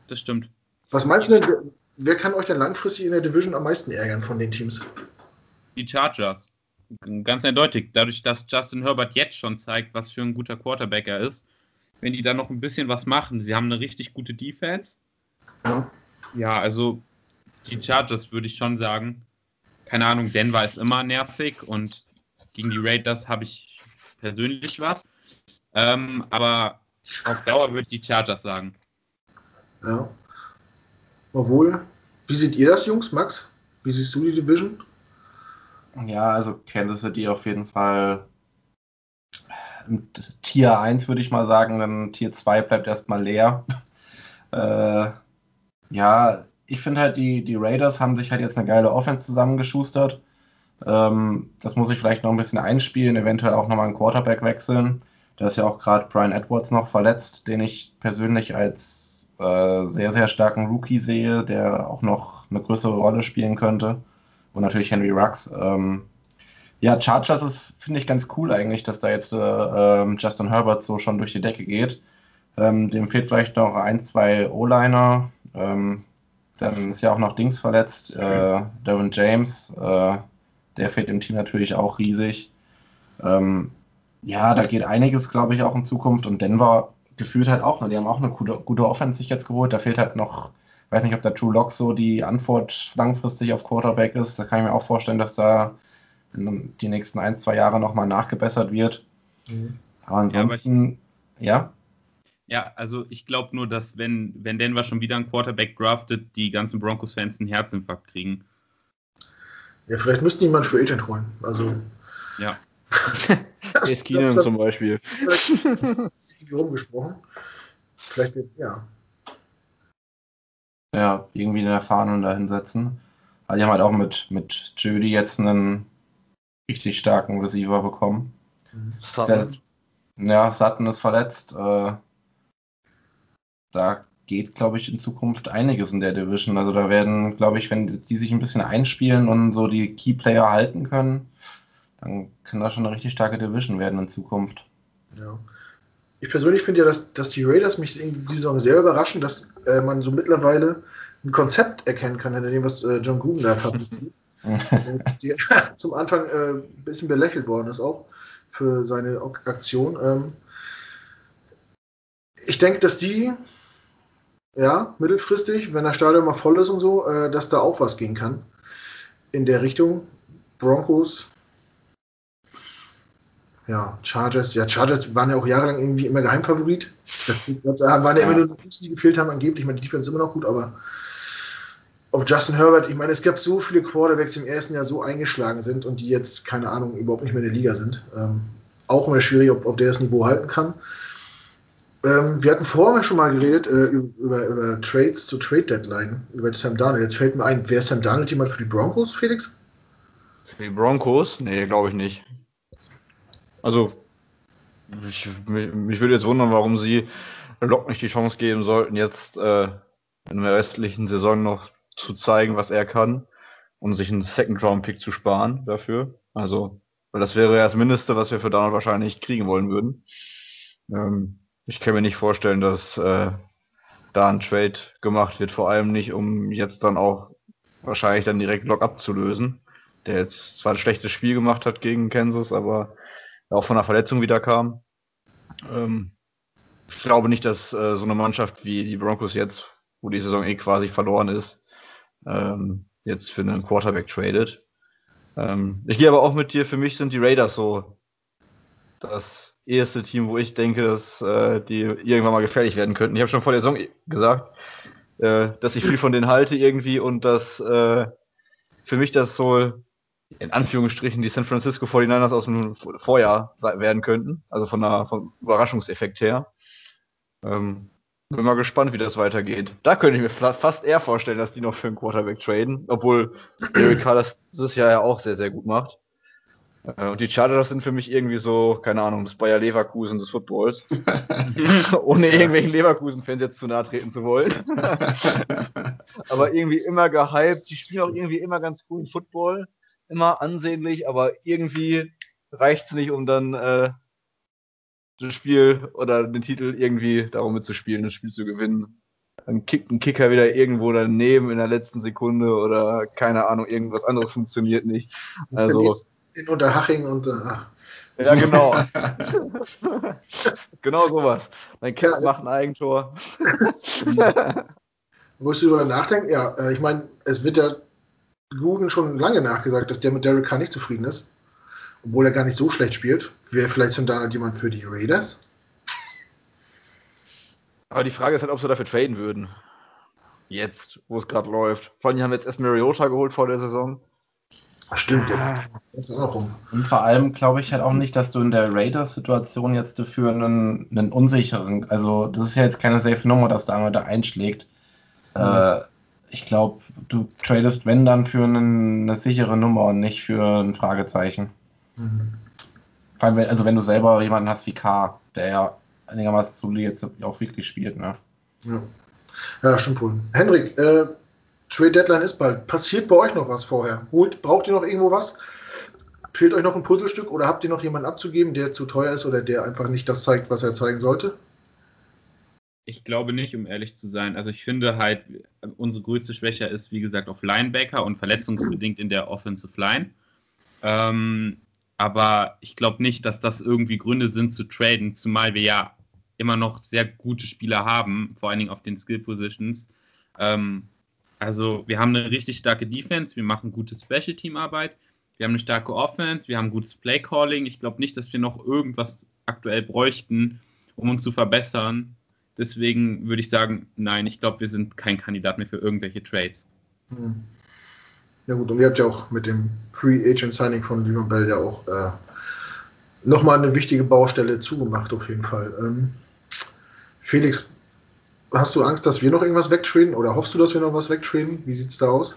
das stimmt. Was meinst du denn, wer- wer kann euch denn langfristig in der Division am meisten ärgern von den Teams? Die Chargers. Ganz eindeutig. Dadurch, dass Justin Herbert jetzt schon zeigt, was für ein guter Quarterback er ist, wenn die da noch ein bisschen was machen, sie haben eine richtig gute Defense. Ja. Ja, also die Chargers würde ich schon sagen. Keine Ahnung, Denver ist immer nervig und gegen die Raiders habe ich persönlich was. Ähm, aber auf Dauer würde ich die Chargers sagen. Ja. Obwohl, wie seht ihr das, Jungs? Max? Wie siehst du die Division? Ja, also Kansas City auf jeden Fall im Tier 1 würde ich mal sagen, dann Tier 2 bleibt erstmal leer. äh, ja, ich finde halt, die, die Raiders haben sich halt jetzt eine geile Offense zusammengeschustert. Ähm, das muss ich vielleicht noch ein bisschen einspielen, eventuell auch nochmal einen Quarterback wechseln. Da ist ja auch gerade Brian Edwards noch verletzt, den ich persönlich als äh, sehr, sehr starken Rookie sehe, der auch noch eine größere Rolle spielen könnte. Und natürlich Henry Rux. Ähm, ja, Chargers ist, finde ich, ganz cool eigentlich, dass da jetzt äh, ähm, Justin Herbert so schon durch die Decke geht. Ähm, dem fehlt vielleicht noch ein, zwei O-Liner. Ähm, dann ist ja auch noch Dings verletzt, äh, Devin James. Äh, der fehlt im Team natürlich auch riesig. Ähm, ja, da geht einiges, glaube ich, auch in Zukunft. Und Denver gefühlt halt auch, ne? die haben auch eine gute, gute Offense sich jetzt geholt. Da fehlt halt noch, weiß nicht, ob der True Lock so die Antwort langfristig auf Quarterback ist. Da kann ich mir auch vorstellen, dass da in die nächsten ein, zwei Jahre nochmal nachgebessert wird. Aber ansonsten, ja, Ja, also ich glaube nur, dass wenn, wenn Denver schon wieder einen Quarterback draftet, die ganzen Broncos-Fans einen Herzinfarkt kriegen. Ja, vielleicht müssten die mal einen Free Agent holen. Also. Ja. Case Keenum das- zum Beispiel. irgendwie rumgesprochen. Vielleicht wird, ja. ja, irgendwie eine Erfahrenen da hinsetzen. Aber die haben halt auch mit, mit Judy jetzt einen richtig starken Receiver bekommen. Sutton. Ja, Sutton ist verletzt. Äh, da geht, glaube ich, in Zukunft einiges in der Division. Also da werden, glaube ich, wenn die, die sich ein bisschen einspielen und so die Keyplayer halten können, dann kann das schon eine richtig starke Division werden in Zukunft. ja. Ich persönlich finde ja, dass, dass die Raiders mich in dieser Saison sehr überraschen, dass äh, man so mittlerweile ein Konzept erkennen kann, hinter dem, was äh, John Gruden da fabriziert. die zum Anfang äh, ein bisschen belächelt worden ist auch für seine Aktion. Ähm, ich denke, dass die, ja, mittelfristig, wenn das Stadion mal voll ist und so, äh, dass da auch was gehen kann in der Richtung. Broncos, ja, Chargers, ja, Chargers waren ja auch jahrelang irgendwie immer Geheimfavorit. Das waren ja immer nur die, die gefehlt haben, angeblich. Ich meine, die Defense immer noch gut, aber auf Justin Herbert, ich meine, es gab so viele Quarterbacks, die im ersten Jahr so eingeschlagen sind und die jetzt, keine Ahnung, überhaupt nicht mehr in der Liga sind. Ähm, auch immer schwierig, ob, ob der das Niveau halten kann. Ähm, wir hatten vorher schon mal geredet äh, über, über Trades zur Trade Deadline, über Sam Darnold. Jetzt fällt mir ein, wäre Sam Darnold jemand für die Broncos, Felix? Die Broncos? Nee, glaube ich nicht. Also, ich, mich, mich würde jetzt wundern, warum sie Lock nicht die Chance geben sollten, jetzt äh, in der restlichen Saison noch zu zeigen, was er kann und sich einen Second-Round-Pick zu sparen dafür. Also, weil das wäre ja das Mindeste, was wir für Donald wahrscheinlich kriegen wollen würden. Ähm, ich kann mir nicht vorstellen, dass äh, da ein Trade gemacht wird, vor allem nicht, um jetzt dann auch wahrscheinlich dann direkt Lock abzulösen der jetzt zwar ein schlechtes Spiel gemacht hat gegen Kansas, aber auch von einer Verletzung wieder kam. Ähm, ich glaube nicht, dass äh, so eine Mannschaft wie die Broncos jetzt, wo die Saison eh quasi verloren ist, ähm, jetzt für einen Quarterback tradet. Ähm, ich gehe aber auch mit dir, für mich sind die Raiders so das erste Team, wo ich denke, dass äh, die irgendwann mal gefährlich werden könnten. Ich habe schon vor der Saison gesagt, äh, dass ich viel von denen halte irgendwie und dass äh, für mich das so in Anführungsstrichen die San Francisco 49ers aus dem Vorjahr werden könnten. Also von der, vom Überraschungseffekt her. Ähm, bin mal gespannt, wie das weitergeht. Da könnte ich mir fa- fast eher vorstellen, dass die noch für einen Quarterback traden, obwohl Derek Carr das dieses Jahr ja auch sehr, sehr gut macht. Äh, und die Chargers sind für mich irgendwie so, keine Ahnung, das Bayer Leverkusen des Footballs. Ohne irgendwelchen Leverkusen-Fans jetzt zu nahe treten zu wollen. aber irgendwie immer gehypt. Die spielen auch irgendwie immer ganz coolen Football. Immer ansehnlich, aber irgendwie reicht es nicht, um dann äh, das Spiel oder den Titel irgendwie darum mitzuspielen, das Spiel zu gewinnen. Dann kickt ein Kicker wieder irgendwo daneben in der letzten Sekunde oder keine Ahnung, irgendwas anderes funktioniert nicht. Also in Unterhaching und äh, ach. Ja, genau. genau sowas. Mein Cap ja, macht ein Eigentor. Musst du darüber nachdenken? Ja, äh, ich meine, es wird ja Guden schon lange nachgesagt, dass der mit Derek Carr nicht zufrieden ist. Obwohl er gar nicht so schlecht spielt. Wäre vielleicht sind da jemand für die Raiders? Aber die Frage ist halt, ob sie dafür traden würden. Jetzt, wo es gerade läuft. Vor allem, die haben jetzt erst Mariota geholt vor der Saison. Stimmt, ja. Und vor allem glaube ich halt auch nicht, dass du in der Raiders-Situation jetzt dafür einen, einen unsicheren, also das ist ja jetzt keine safe Nummer, dass da einer da einschlägt. Mhm. Äh, ich glaube, du tradest, wenn dann, für einen, eine sichere Nummer und nicht für ein Fragezeichen. Mhm. Vor allem, also wenn du selber jemanden hast wie K, der ja einigermaßen solide jetzt auch wirklich spielt, ne? Ja, ja stimmt wohl. Henrik, äh, Trade Deadline ist bald. Passiert bei euch noch was vorher? Holt, braucht ihr noch irgendwo was? Fehlt euch noch ein Puzzlestück oder habt ihr noch jemanden abzugeben, der zu teuer ist oder der einfach nicht das zeigt, was er zeigen sollte? Ich glaube nicht, um ehrlich zu sein. Also ich finde halt, unsere größte Schwäche ist, wie gesagt, auf Linebacker und verletzungsbedingt in der Offensive Line. Ähm, aber ich glaube nicht, dass das irgendwie Gründe sind zu traden, zumal wir ja immer noch sehr gute Spieler haben, vor allen Dingen auf den Skill Positions. Ähm, also wir haben eine richtig starke Defense, wir machen gute Special Team Arbeit, wir haben eine starke Offense, wir haben gutes Play Calling. Ich glaube nicht, dass wir noch irgendwas aktuell bräuchten, um uns zu verbessern. Deswegen würde ich sagen, nein, ich glaube, wir sind kein Kandidat mehr für irgendwelche Trades. Hm. Ja gut, und ihr habt ja auch mit dem Pre-Agent-Signing von Leon Bell ja auch äh, nochmal eine wichtige Baustelle zugemacht, auf jeden Fall. Ähm, Felix, Hast du Angst, dass wir noch irgendwas wegtraden oder hoffst du, dass wir noch was wegtraden? Wie sieht es da aus?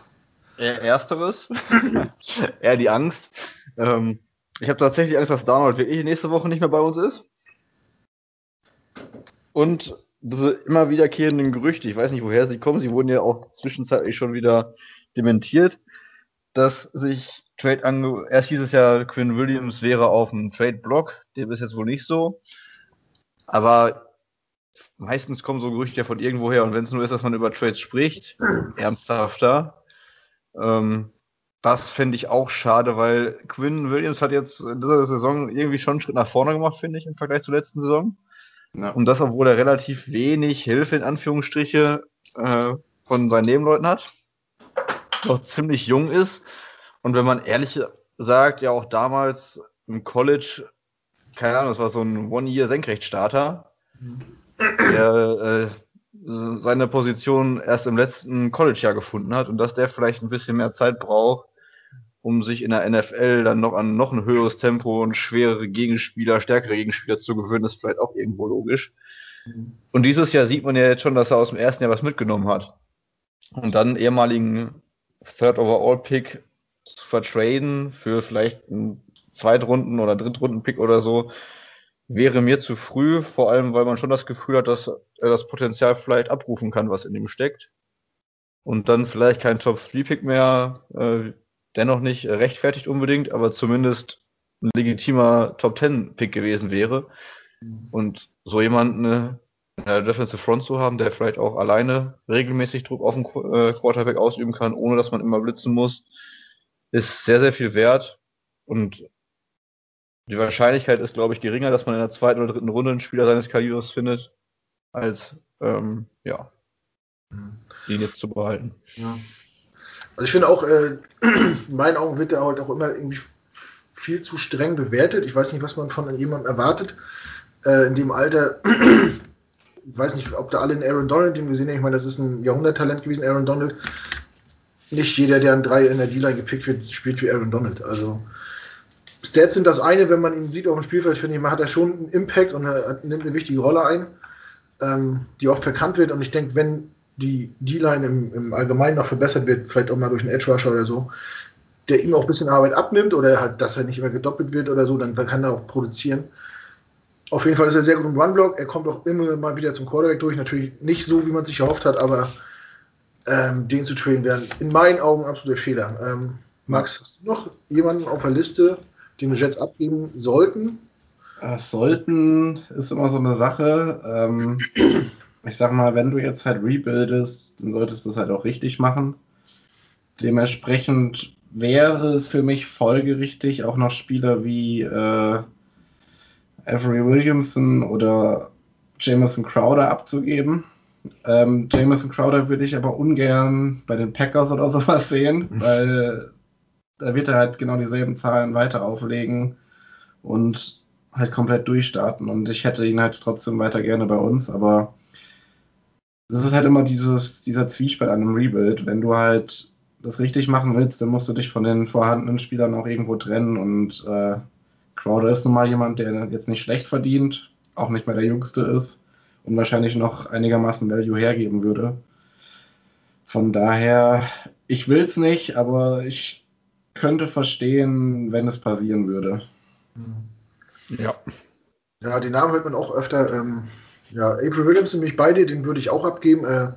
Ersteres. Eher die Angst. Ähm, ich habe tatsächlich Angst, dass Donald wirklich nächste Woche nicht mehr bei uns ist. Und diese immer wiederkehrenden Gerüchte, ich weiß nicht, woher sie kommen, sie wurden ja auch zwischenzeitlich schon wieder dementiert, dass sich Trade ange erst dieses Jahr Quinn Williams wäre auf dem Trade-Block, dem ist jetzt wohl nicht so. Aber meistens kommen so Gerüchte ja von irgendwoher und wenn es nur ist, dass man über Trades spricht, ernsthafter. Ähm, das fände ich auch schade, weil Quinn Williams hat jetzt in dieser Saison irgendwie schon einen Schritt nach vorne gemacht, finde ich, im Vergleich zur letzten Saison. Ja. Und das, obwohl er relativ wenig Hilfe in Anführungsstriche äh, von seinen Nebenleuten hat. Noch ziemlich jung ist. Und wenn man ehrlich sagt, ja auch damals im College, keine Ahnung, das war so ein One-Year-Senkrechtstarter. Mhm der äh, seine Position erst im letzten College-Jahr gefunden hat und dass der vielleicht ein bisschen mehr Zeit braucht, um sich in der NFL dann noch an noch ein höheres Tempo und schwerere Gegenspieler, stärkere Gegenspieler zu gewöhnen, ist vielleicht auch irgendwo logisch. Mhm. Und dieses Jahr sieht man ja jetzt schon, dass er aus dem ersten Jahr was mitgenommen hat. Und dann ehemaligen Third Overall Pick zu vertraden für vielleicht einen Zweitrunden- oder Drittrunden-Pick oder so, wäre mir zu früh, vor allem weil man schon das Gefühl hat, dass er das Potenzial vielleicht abrufen kann, was in ihm steckt. Und dann vielleicht kein Top-3-Pick mehr, äh, dennoch nicht rechtfertigt unbedingt, aber zumindest ein legitimer Top-10-Pick gewesen wäre. Und so jemanden äh, in der Defensive Front zu haben, der vielleicht auch alleine regelmäßig Druck auf den äh, Quarterback ausüben kann, ohne dass man immer blitzen muss, ist sehr, sehr viel wert. Und die Wahrscheinlichkeit ist, glaube ich, geringer, dass man in der zweiten oder dritten Runde einen Spieler seines Kalibers findet, als ähm, ja, mhm. ihn jetzt zu behalten. Ja. Also ich finde auch, äh, in meinen Augen wird er halt auch immer irgendwie viel zu streng bewertet. Ich weiß nicht, was man von jemandem erwartet. Äh, in dem Alter, ich weiß nicht, ob da alle in Aaron Donald, den wir sehen, ich meine, das ist ein Jahrhunderttalent gewesen, Aaron Donald. Nicht jeder, der an drei in der D-Line gepickt wird, spielt wie Aaron Donald. Also Stats sind das eine, wenn man ihn sieht auf dem Spielfeld, finde ich, man hat er schon einen Impact und er nimmt eine wichtige Rolle ein, ähm, die oft verkannt wird. Und ich denke, wenn die D-Line im, im, Allgemeinen noch verbessert wird, vielleicht auch mal durch einen Edge Rusher oder so, der ihm auch ein bisschen Arbeit abnimmt oder halt, dass er nicht immer gedoppelt wird oder so, dann kann er auch produzieren. Auf jeden Fall ist er sehr gut im Runblock. Er kommt auch immer mal wieder zum Quarterback durch. Natürlich nicht so, wie man sich erhofft hat, aber ähm, den zu trainen wäre in meinen Augen absoluter Fehler. Ähm, Max, hast du noch jemanden auf der Liste, den wir jetzt abgeben sollten? Sollten ist immer so eine Sache. Ähm, ich sag mal, wenn du jetzt halt rebuildest, dann solltest du es halt auch richtig machen. Dementsprechend wäre es für mich folgerichtig, auch noch Spieler wie äh, Avery Williamson oder Jameson Crowder abzugeben. Ähm, Jameson Crowder würde ich aber ungern bei den Packers oder sowas sehen, weil da wird er halt genau dieselben Zahlen weiter auflegen und halt komplett durchstarten. Und ich hätte ihn halt trotzdem weiter gerne bei uns, aber das ist halt immer dieses, dieser Zwiespalt an einem Rebuild. Wenn du halt das richtig machen willst, dann musst du dich von den vorhandenen Spielern auch irgendwo trennen und äh, Crowder ist nun mal jemand, der jetzt nicht schlecht verdient, auch nicht mehr der Jüngste ist und wahrscheinlich noch einigermaßen Value hergeben würde. Von daher, ich will es nicht, aber ich könnte verstehen, wenn es passieren würde. Ja. Ja, den Namen hört man auch öfter. Ähm, ja, April Williams nämlich bei dir, den würde ich auch abgeben. Äh,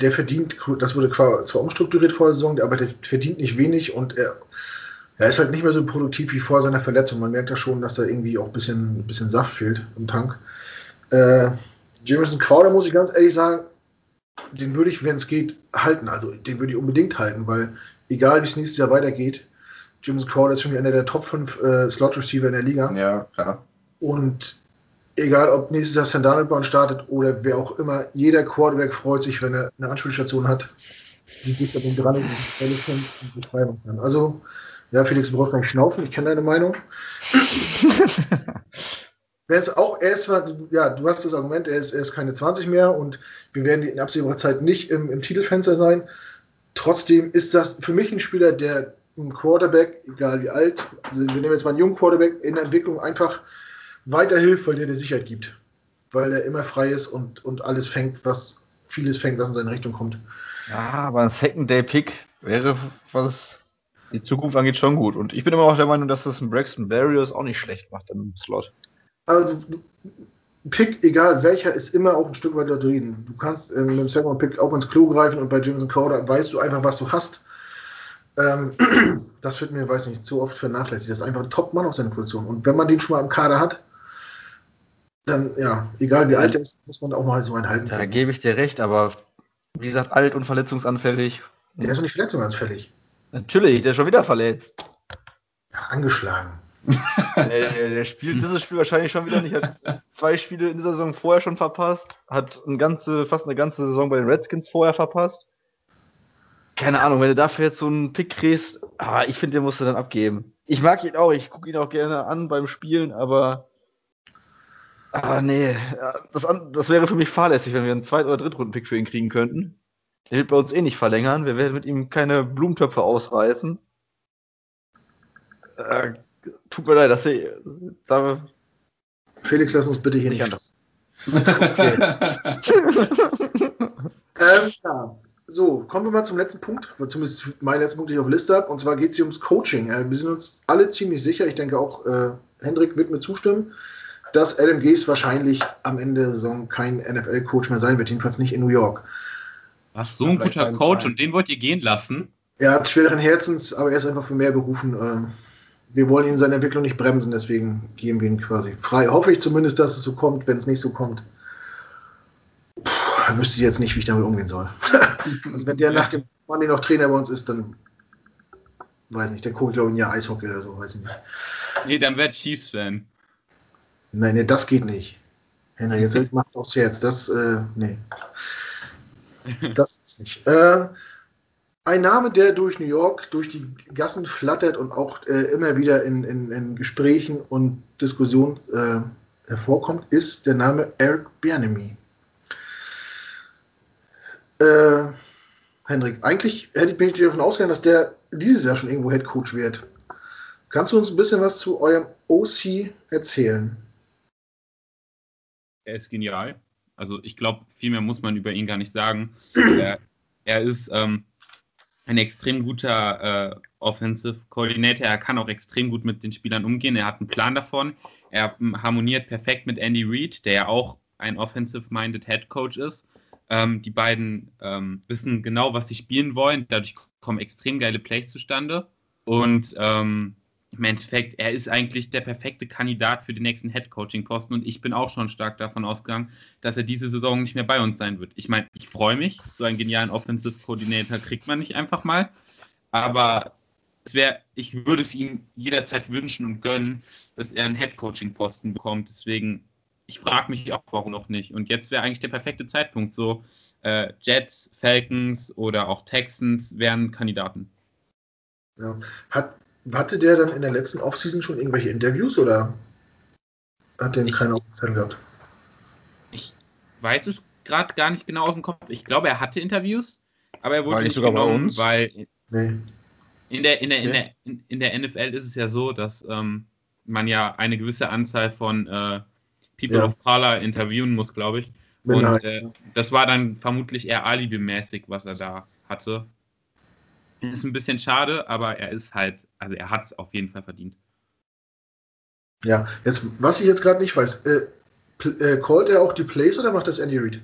der verdient, das wurde zwar umstrukturiert vor der Saison, aber der verdient nicht wenig und er, er ist halt nicht mehr so produktiv wie vor seiner Verletzung. Man merkt ja schon, dass da irgendwie auch ein bisschen, ein bisschen Saft fehlt im Tank. Äh, Jameson Crowder, muss ich ganz ehrlich sagen, den würde ich, wenn es geht, halten. Also den würde ich unbedingt halten, weil egal wie es nächstes Jahr weitergeht, Jameson Crowder ist für mich einer der Top 5 äh, Slot-Receiver in der Liga. Ja, klar. Und egal ob nächstes Jahr Sandanelborn startet oder wer auch immer, jeder Quarterback freut sich, wenn er eine Anspielstation hat, die dicht an ihm dran ist, sich Bälle fängt und machen kann. Also, ja, Felix, du brauchst gar nicht schnaufen, ich kenne deine Meinung. Wenn es auch, er ist, ja, du hast das Argument, er ist, er ist keine 20 mehr und wir werden in absehbarer Zeit nicht im, im Titelfenster sein. Trotzdem ist das für mich ein Spieler, der ein Quarterback, egal wie alt, also wir nehmen jetzt mal einen jungen Quarterback, in der Entwicklung einfach weiterhilft, weil der dir Sicherheit gibt. Weil er immer frei ist und, und alles fängt, was vieles fängt, was in seine Richtung kommt. Ja, aber ein Second-Day-Pick wäre, was die Zukunft angeht, schon gut. Und ich bin immer auch der Meinung, dass das ein Braxton Barriers auch nicht schlecht macht im Slot. Also, Pick, egal welcher, ist immer auch ein Stück weit reden. Du kannst ähm, mit dem Second Pick auch ins Klo greifen und bei Jameson Crowder weißt du einfach, was du hast. Ähm, das wird mir, weiß nicht, zu oft vernachlässigt. Das ist einfach ein Top-Mann auf seiner Position. Und wenn man den schon mal im Kader hat, dann, ja, egal wie alt er ist, muss man auch mal so einen halten. Da gebe ich dir recht, aber wie gesagt, alt und verletzungsanfällig. Der ist doch nicht verletzungsanfällig. Natürlich, der ist schon wieder verletzt. Ja, angeschlagen. der, der, der, spielt dieses Spiel wahrscheinlich schon wieder nicht. Hat zwei Spiele in dieser Saison vorher schon verpasst. Hat eine ganze, fast eine ganze Saison bei den Redskins vorher verpasst. Keine Ahnung, wenn du dafür jetzt so einen Pick kriegst, ah, ich finde, den musst du dann abgeben. Ich mag ihn auch, ich gucke ihn auch gerne an beim Spielen, aber Ah, nee. Das, das, wäre für mich fahrlässig, wenn wir einen Zweit- oder Drittrunden-Pick für ihn kriegen könnten. Der wird bei uns eh nicht verlängern. Wir werden mit ihm keine Blumentöpfe ausreißen. Äh, tut mir leid, dass ich. Da Felix, lass uns bitte hier nicht. Anders. Ähm, ja. So, kommen wir mal zum letzten Punkt, zumindest mein letzten Punkt, den ich auf Liste habe. Und zwar geht es hier ums Coaching. Äh, wir sind uns alle ziemlich sicher, ich denke auch äh, Hendrik wird mir zustimmen, dass Adam Gase wahrscheinlich am Ende der Saison kein NFL-Coach mehr sein wird, jedenfalls nicht in New York. Was, so ein guter Coach und den wollt ihr gehen lassen? Er hat schweren Herzens, aber er ist einfach für mehr berufen. Ähm, wir wollen ihn in seiner Entwicklung nicht bremsen, deswegen geben wir ihn quasi frei. Hoffe ich zumindest, dass es so kommt. Wenn es nicht so kommt, Puh, wüsste ich jetzt nicht, wie ich damit umgehen soll. also wenn der nach dem Monday noch Trainer bei uns ist, dann weiß nicht, dann gucke ich glaube ich ein Jahr Eishockey oder so, weiß ich nicht. Nee, dann wäre Chiefs-Fan. Nein, nee, das geht nicht. Henry, jetzt macht aufs Herz. Das, äh, nee. Das ist nicht. Äh, ein Name, der durch New York, durch die Gassen flattert und auch äh, immer wieder in, in, in, Gesprächen und Diskussionen äh, hervorkommt, ist der Name Eric Bianemi. Äh, Hendrik, eigentlich hätte ich mich davon ausgegangen, dass der dieses Jahr schon irgendwo Head Coach wird. Kannst du uns ein bisschen was zu eurem OC erzählen? Er ist genial. Also ich glaube, viel mehr muss man über ihn gar nicht sagen. er, er ist, ähm, ein extrem guter äh, Offensive Coordinator. Er kann auch extrem gut mit den Spielern umgehen. Er hat einen Plan davon. Er harmoniert perfekt mit Andy Reid, der ja auch ein offensive-minded Head Coach ist. Ähm, die beiden ähm, wissen genau, was sie spielen wollen. Dadurch kommen extrem geile Plays zustande. Und ähm, im Endeffekt, er ist eigentlich der perfekte Kandidat für den nächsten Head-Coaching-Posten und ich bin auch schon stark davon ausgegangen, dass er diese Saison nicht mehr bei uns sein wird. Ich meine, ich freue mich, so einen genialen Offensive-Coordinator kriegt man nicht einfach mal, aber es wäre, ich würde es ihm jederzeit wünschen und gönnen, dass er einen Head-Coaching-Posten bekommt. Deswegen, ich frage mich auch, warum noch nicht. Und jetzt wäre eigentlich der perfekte Zeitpunkt. So, äh, Jets, Falcons oder auch Texans wären Kandidaten. Ja. Hat, hatte der dann in der letzten Offseason schon irgendwelche Interviews oder hat den keiner auf dem gehabt? Ich weiß es gerade gar nicht genau aus dem Kopf. Ich glaube, er hatte Interviews, aber er wurde War nicht sogar bei genommen, uns? weil Nee. in der, in, der, in, der, in, in der NFL ist es ja so, dass ähm, man ja eine gewisse Anzahl von äh, People Ja. of Color interviewen muss, glaube ich. Und äh, das war dann vermutlich eher alibimäßig, was er da hatte. Ist ein bisschen schade, aber er ist halt, also er hat es auf jeden Fall verdient. Ja, jetzt, was ich jetzt gerade nicht weiß, äh, äh, callt er auch die Plays oder macht das Andy Reid?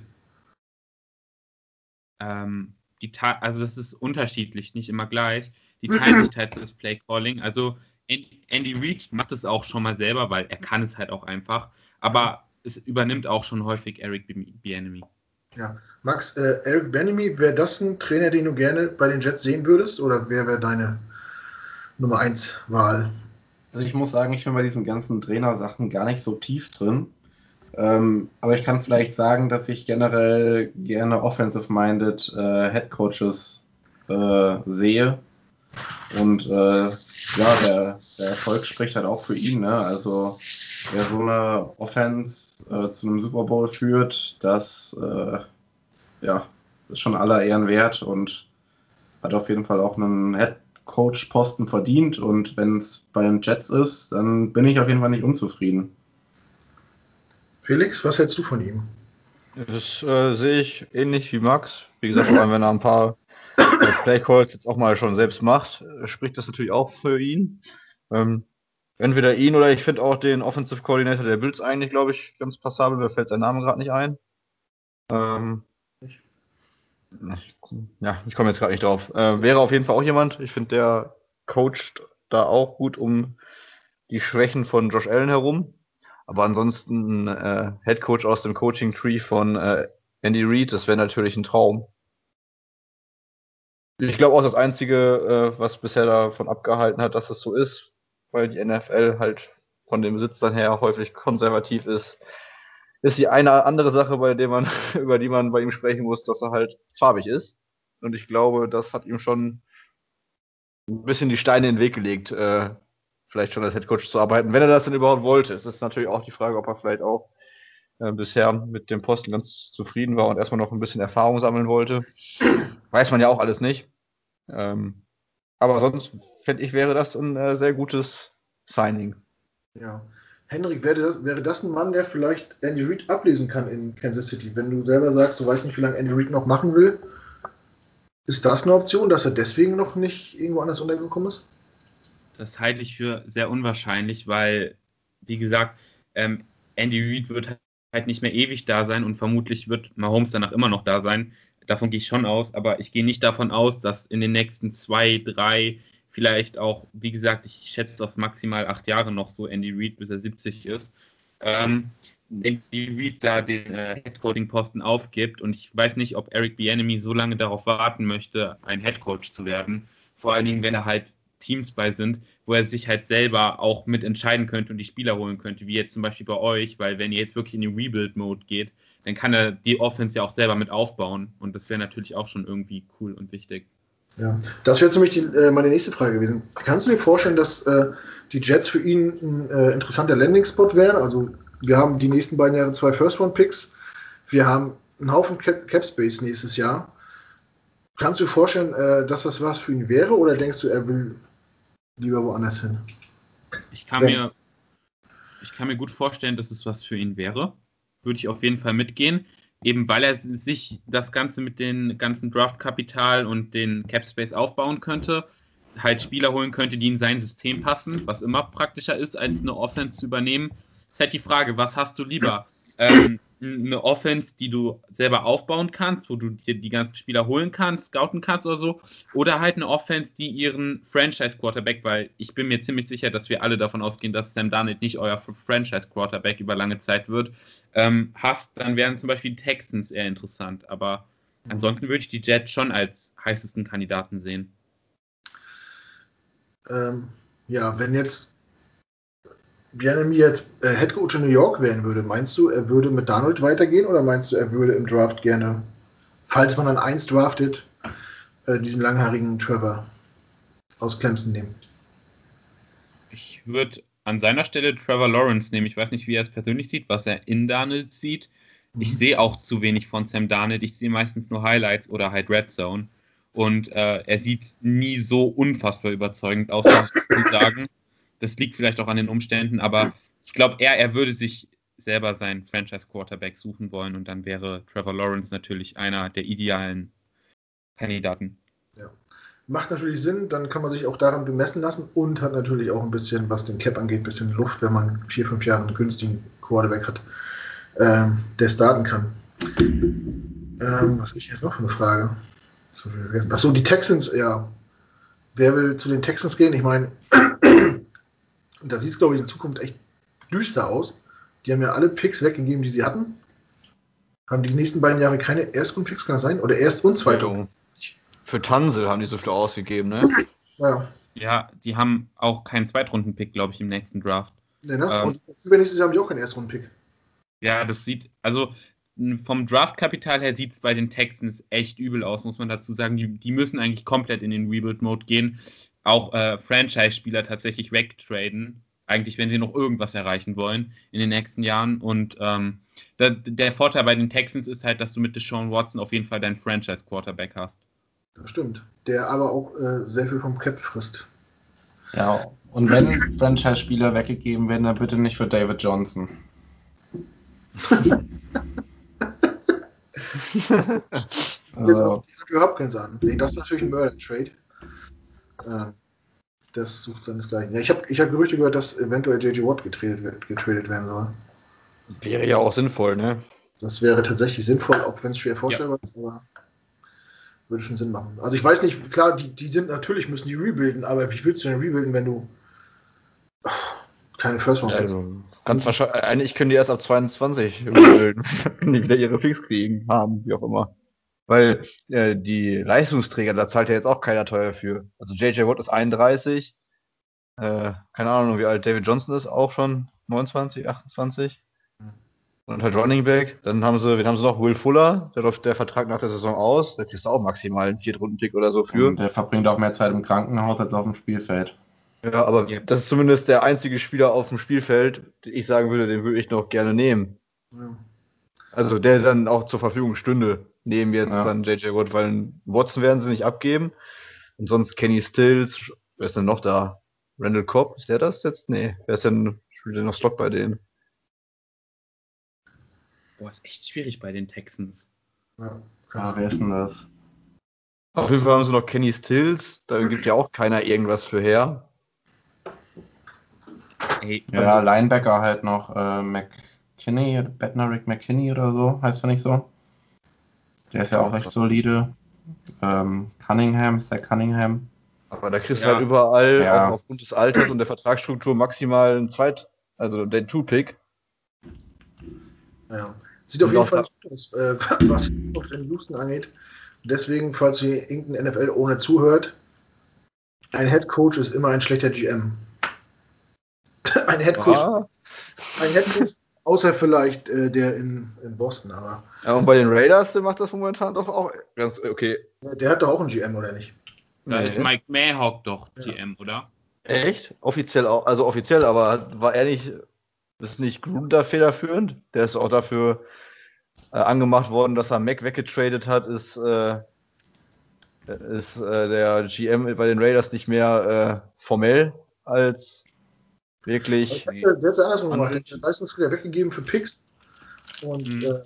Ähm, die Ta also das ist unterschiedlich, nicht immer gleich. Die teils das Play Calling. Also An- Andy Reid macht es auch schon mal selber, weil er kann es halt auch einfach. Aber es übernimmt auch schon häufig Eric Bienemy. Ja. Max, äh, Eric Benemy, wäre das ein Trainer, den du gerne bei den Jets sehen würdest? Oder wer wäre deine Nummer 1 Wahl? Also ich muss sagen, ich bin bei diesen ganzen Trainersachen gar nicht so tief drin. Ähm, aber ich kann vielleicht sagen, dass ich generell gerne offensive-minded äh, Head Coaches äh, sehe. Und äh, ja, der, der Erfolg spricht halt auch für ihn. Ne? Also wer so eine Offense äh, zu einem Super Bowl führt, das äh, ja, ist schon aller Ehren wert und hat auf jeden Fall auch einen Head Coach-Posten verdient. Und wenn es bei den Jets ist, dann bin ich auf jeden Fall nicht unzufrieden. Felix, was hältst du von ihm? Das äh, sehe ich ähnlich wie Max. Wie gesagt, vor allem wenn er ein paar äh, Playcalls jetzt auch mal schon selbst macht, äh, spricht das natürlich auch für ihn. Ähm, entweder ihn oder ich finde auch den Offensive Coordinator der Bills eigentlich, glaube ich, ganz passabel. Mir fällt sein Name gerade nicht ein. Ähm, ja, ich komme jetzt gerade nicht drauf. Äh, wäre auf jeden Fall auch jemand. Ich finde, der coacht da auch gut um die Schwächen von Josh Allen herum. Aber ansonsten äh, Head Coach aus dem Coaching Tree von äh, Andy Reid, das wäre natürlich ein Traum. Ich glaube auch das Einzige, äh, was bisher davon abgehalten hat, dass es so ist, weil die NFL halt von dem Besitz dann her häufig konservativ ist, ist die eine andere Sache, bei der man, über die man bei ihm sprechen muss, dass er halt farbig ist. Und ich glaube, das hat ihm schon ein bisschen die Steine in den Weg gelegt, äh, vielleicht schon als Headcoach zu arbeiten, wenn er das denn überhaupt wollte. Es ist natürlich auch die Frage, ob er vielleicht auch äh, bisher mit dem Posten ganz zufrieden war und erstmal noch ein bisschen Erfahrung sammeln wollte. Weiß man ja auch alles nicht. Ähm, aber sonst fände ich, wäre das ein äh, sehr gutes Signing. Ja. Henrik, wäre das, wäre das ein Mann, der vielleicht Andy Reid ablesen kann in Kansas City? Wenn du selber sagst, du weißt nicht, wie lange Andy Reid noch machen will, ist das eine Option, dass er deswegen noch nicht irgendwo anders untergekommen ist? Das halte ich für sehr unwahrscheinlich, weil, wie gesagt, ähm, Andy Reid wird halt nicht mehr ewig da sein und vermutlich wird Mahomes danach immer noch da sein. Davon gehe ich schon aus, aber ich gehe nicht davon aus, dass in den nächsten zwei, drei, vielleicht auch, wie gesagt, ich schätze auf maximal acht Jahre noch so Andy Reid, bis er 70 ist. Ähm, Andy Reid da den äh, Headcoaching-Posten aufgibt und ich weiß nicht, ob Eric Bieniemy so lange darauf warten möchte, ein Headcoach zu werden. Vor allen Dingen, wenn er halt Teams bei sind, wo er sich halt selber auch mit entscheiden könnte und die Spieler holen könnte, wie jetzt zum Beispiel bei euch, weil wenn ihr jetzt wirklich in den Rebuild-Mode geht, dann kann er die Offense ja auch selber mit aufbauen und das wäre natürlich auch schon irgendwie cool und wichtig. Ja, das wäre nämlich die, äh, meine nächste Frage gewesen. Kannst du dir vorstellen, dass äh, die Jets für ihn ein äh, interessanter Landing-Spot wären? Also, wir haben die nächsten beiden Jahre zwei First-Round-Picks. Wir haben einen Haufen Cap- Cap-Space nächstes Jahr. Kannst du dir vorstellen, äh, dass das was für ihn wäre oder denkst du, er will lieber woanders hin? Ich kann, mir, ich kann mir gut vorstellen, dass es was für ihn wäre. Würde ich auf jeden Fall mitgehen. eben weil er sich das Ganze mit dem ganzen Draftkapital und den Cap Space aufbauen könnte, halt Spieler holen könnte, die in sein System passen, was immer praktischer ist, als eine Offense zu übernehmen. ist halt die Frage, was hast du lieber? Ähm, eine Offense, die du selber aufbauen kannst, wo du dir die ganzen Spieler holen kannst, scouten kannst oder so, oder halt eine Offense, die ihren Franchise-Quarterback, weil ich bin mir ziemlich sicher, dass wir alle davon ausgehen, dass Sam Darnold nicht euer Franchise-Quarterback über lange Zeit wird, ähm, hast, dann wären zum Beispiel die Texans eher interessant. Aber ansonsten würde ich die Jets schon als heißesten Kandidaten sehen. Ähm, ja, wenn jetzt Bianemi jetzt äh, Head Coach in New York werden würde, meinst du, er würde mit Donald weitergehen oder meinst du, er würde im Draft gerne, falls man dann eins draftet, äh, diesen langhaarigen Trevor aus Clemson nehmen? Ich würde an seiner Stelle Trevor Lawrence nehmen. Ich weiß nicht, wie er es persönlich sieht, was er in Darnold sieht. Mhm. Ich sehe auch zu wenig von Sam Darnold. Ich sehe meistens nur Highlights oder halt Red Zone. Und äh, er sieht nie so unfassbar überzeugend aus, muss ich sagen. Das liegt vielleicht auch an den Umständen, aber ich glaube, er, er würde sich selber seinen Franchise-Quarterback suchen wollen und dann wäre Trevor Lawrence natürlich einer der idealen Kandidaten. Ja. Macht natürlich Sinn, dann kann man sich auch daran bemessen lassen und hat natürlich auch ein bisschen, was den Cap angeht, ein bisschen Luft, wenn man vier, fünf Jahre einen günstigen Quarterback hat, ähm, der starten kann. Ähm, was ist jetzt noch für eine Frage? Achso, die Texans, ja. Wer will zu den Texans gehen? Ich meine, da sieht es, glaube ich, in Zukunft echt düster aus. Die haben ja alle Picks weggegeben, die sie hatten. Haben die nächsten beiden Jahre keine Erstrunden-Picks, kann das sein? Oder Erst- und Zweitrunden? Für Tansel haben die so viel ausgegeben, ne? Ja. Ja, die haben auch keinen Zweitrunden-Pick, glaube ich, im nächsten Draft. Nee, ne? Ähm, und übernächstes Jahr haben die auch keinen Erstrunden-Pick. Ja, das sieht, also vom Draftkapital her sieht es bei den Texans echt übel aus, muss man dazu sagen. Die, die müssen eigentlich komplett in den Rebuild-Mode gehen. Auch äh, Franchise-Spieler tatsächlich wegtraden. Eigentlich, wenn sie noch irgendwas erreichen wollen in den nächsten Jahren. Und ähm, der, der, Vorteil bei den Texans ist halt, dass du mit Deshaun Watson auf jeden Fall deinen Franchise-Quarterback hast. Das stimmt. Der aber auch äh, sehr viel vom Cap frisst. Ja, und wenn Franchise-Spieler weggegeben werden, dann bitte nicht für David Johnson. Jetzt auf Andrew Hopkins an. Nee, das ist natürlich ein Murder-Trade. Äh, das sucht seinesgleichen. Ja, ich habe ich hab Gerüchte gehört, dass eventuell J.J. Watt getradet, getradet werden soll. Wäre ja auch sinnvoll, ne? Das wäre tatsächlich sinnvoll, auch wenn es schwer vorstellbar ja. ist, aber würde schon Sinn machen. Also ich weiß nicht, klar, die, die sind natürlich, müssen die rebuilden, aber wie willst du denn rebuilden, wenn du keine First Round also, Ganz wahrscheinlich, eigentlich können die erst ab 22 rebuilden, wenn die wieder ihre Picks kriegen, haben, wie auch immer. Weil äh, die Leistungsträger, da zahlt ja jetzt auch keiner teuer für. Also JJ Watt ist 31. Äh, keine Ahnung, wie alt David Johnson ist, auch schon 29, 28. Und halt Running Back. Dann haben sie, wen haben sie noch? Will Fuller, der läuft der Vertrag nach der Saison aus. Da kriegst du auch maximal einen Viertrunden-Pick oder so für. Und der verbringt auch mehr Zeit im Krankenhaus als auf dem Spielfeld. Ja, aber ja. das ist zumindest der einzige Spieler auf dem Spielfeld, den ich sagen würde, den würde ich noch gerne nehmen. Ja. Also der dann auch zur Verfügung stünde, neben jetzt ja. dann JJ Watt, weil Watson werden sie nicht abgeben. Und sonst Kenny Stills, wer ist denn noch da? Randall Cobb, ist der das jetzt? Nee, wer ist denn, spielt denn noch Slot bei denen? Boah, ist echt schwierig bei den Texans. Ja, ja wer ist denn das? Auf jeden Fall haben sie noch Kenny Stills, da gibt ja auch keiner irgendwas für her. Hey, ja, also, Linebacker halt noch äh, McKinney, Bednarick McKinney oder so, heißt er nicht so? Der ist ja auch recht solide. Ähm, Cunningham, Zach Cunningham. Aber da kriegst du halt überall, ja. auch aufgrund des Alters und der Vertragsstruktur, maximal einen Zweit-, also den Two-Pick. Ja. Sieht auf jeden Fall gut aus, äh, was auf den Houston angeht. Deswegen, falls ihr irgendein NFL ohne zuhört, ein Head Coach ist immer ein schlechter GM. ein Head Coach. Ah. Ein Head Coach, außer vielleicht äh, der in, in Boston, aber. Ja, und bei den Raiders, der macht das momentan doch auch ganz okay. Der hat doch auch einen GM, oder nicht? Da nee. ist Mike Mayhawk doch GM, ja. oder? Echt? Offiziell auch, also offiziell, aber war er nicht, ist nicht Gruden da federführend? Der ist auch dafür äh, angemacht worden, dass er Mac weggetradet hat, ist, äh, ist äh, der GM bei den Raiders nicht mehr äh, formell als wirklich. Der hat es andersrum gemacht. Der hat Leistungsträger weggegeben für Picks und mhm.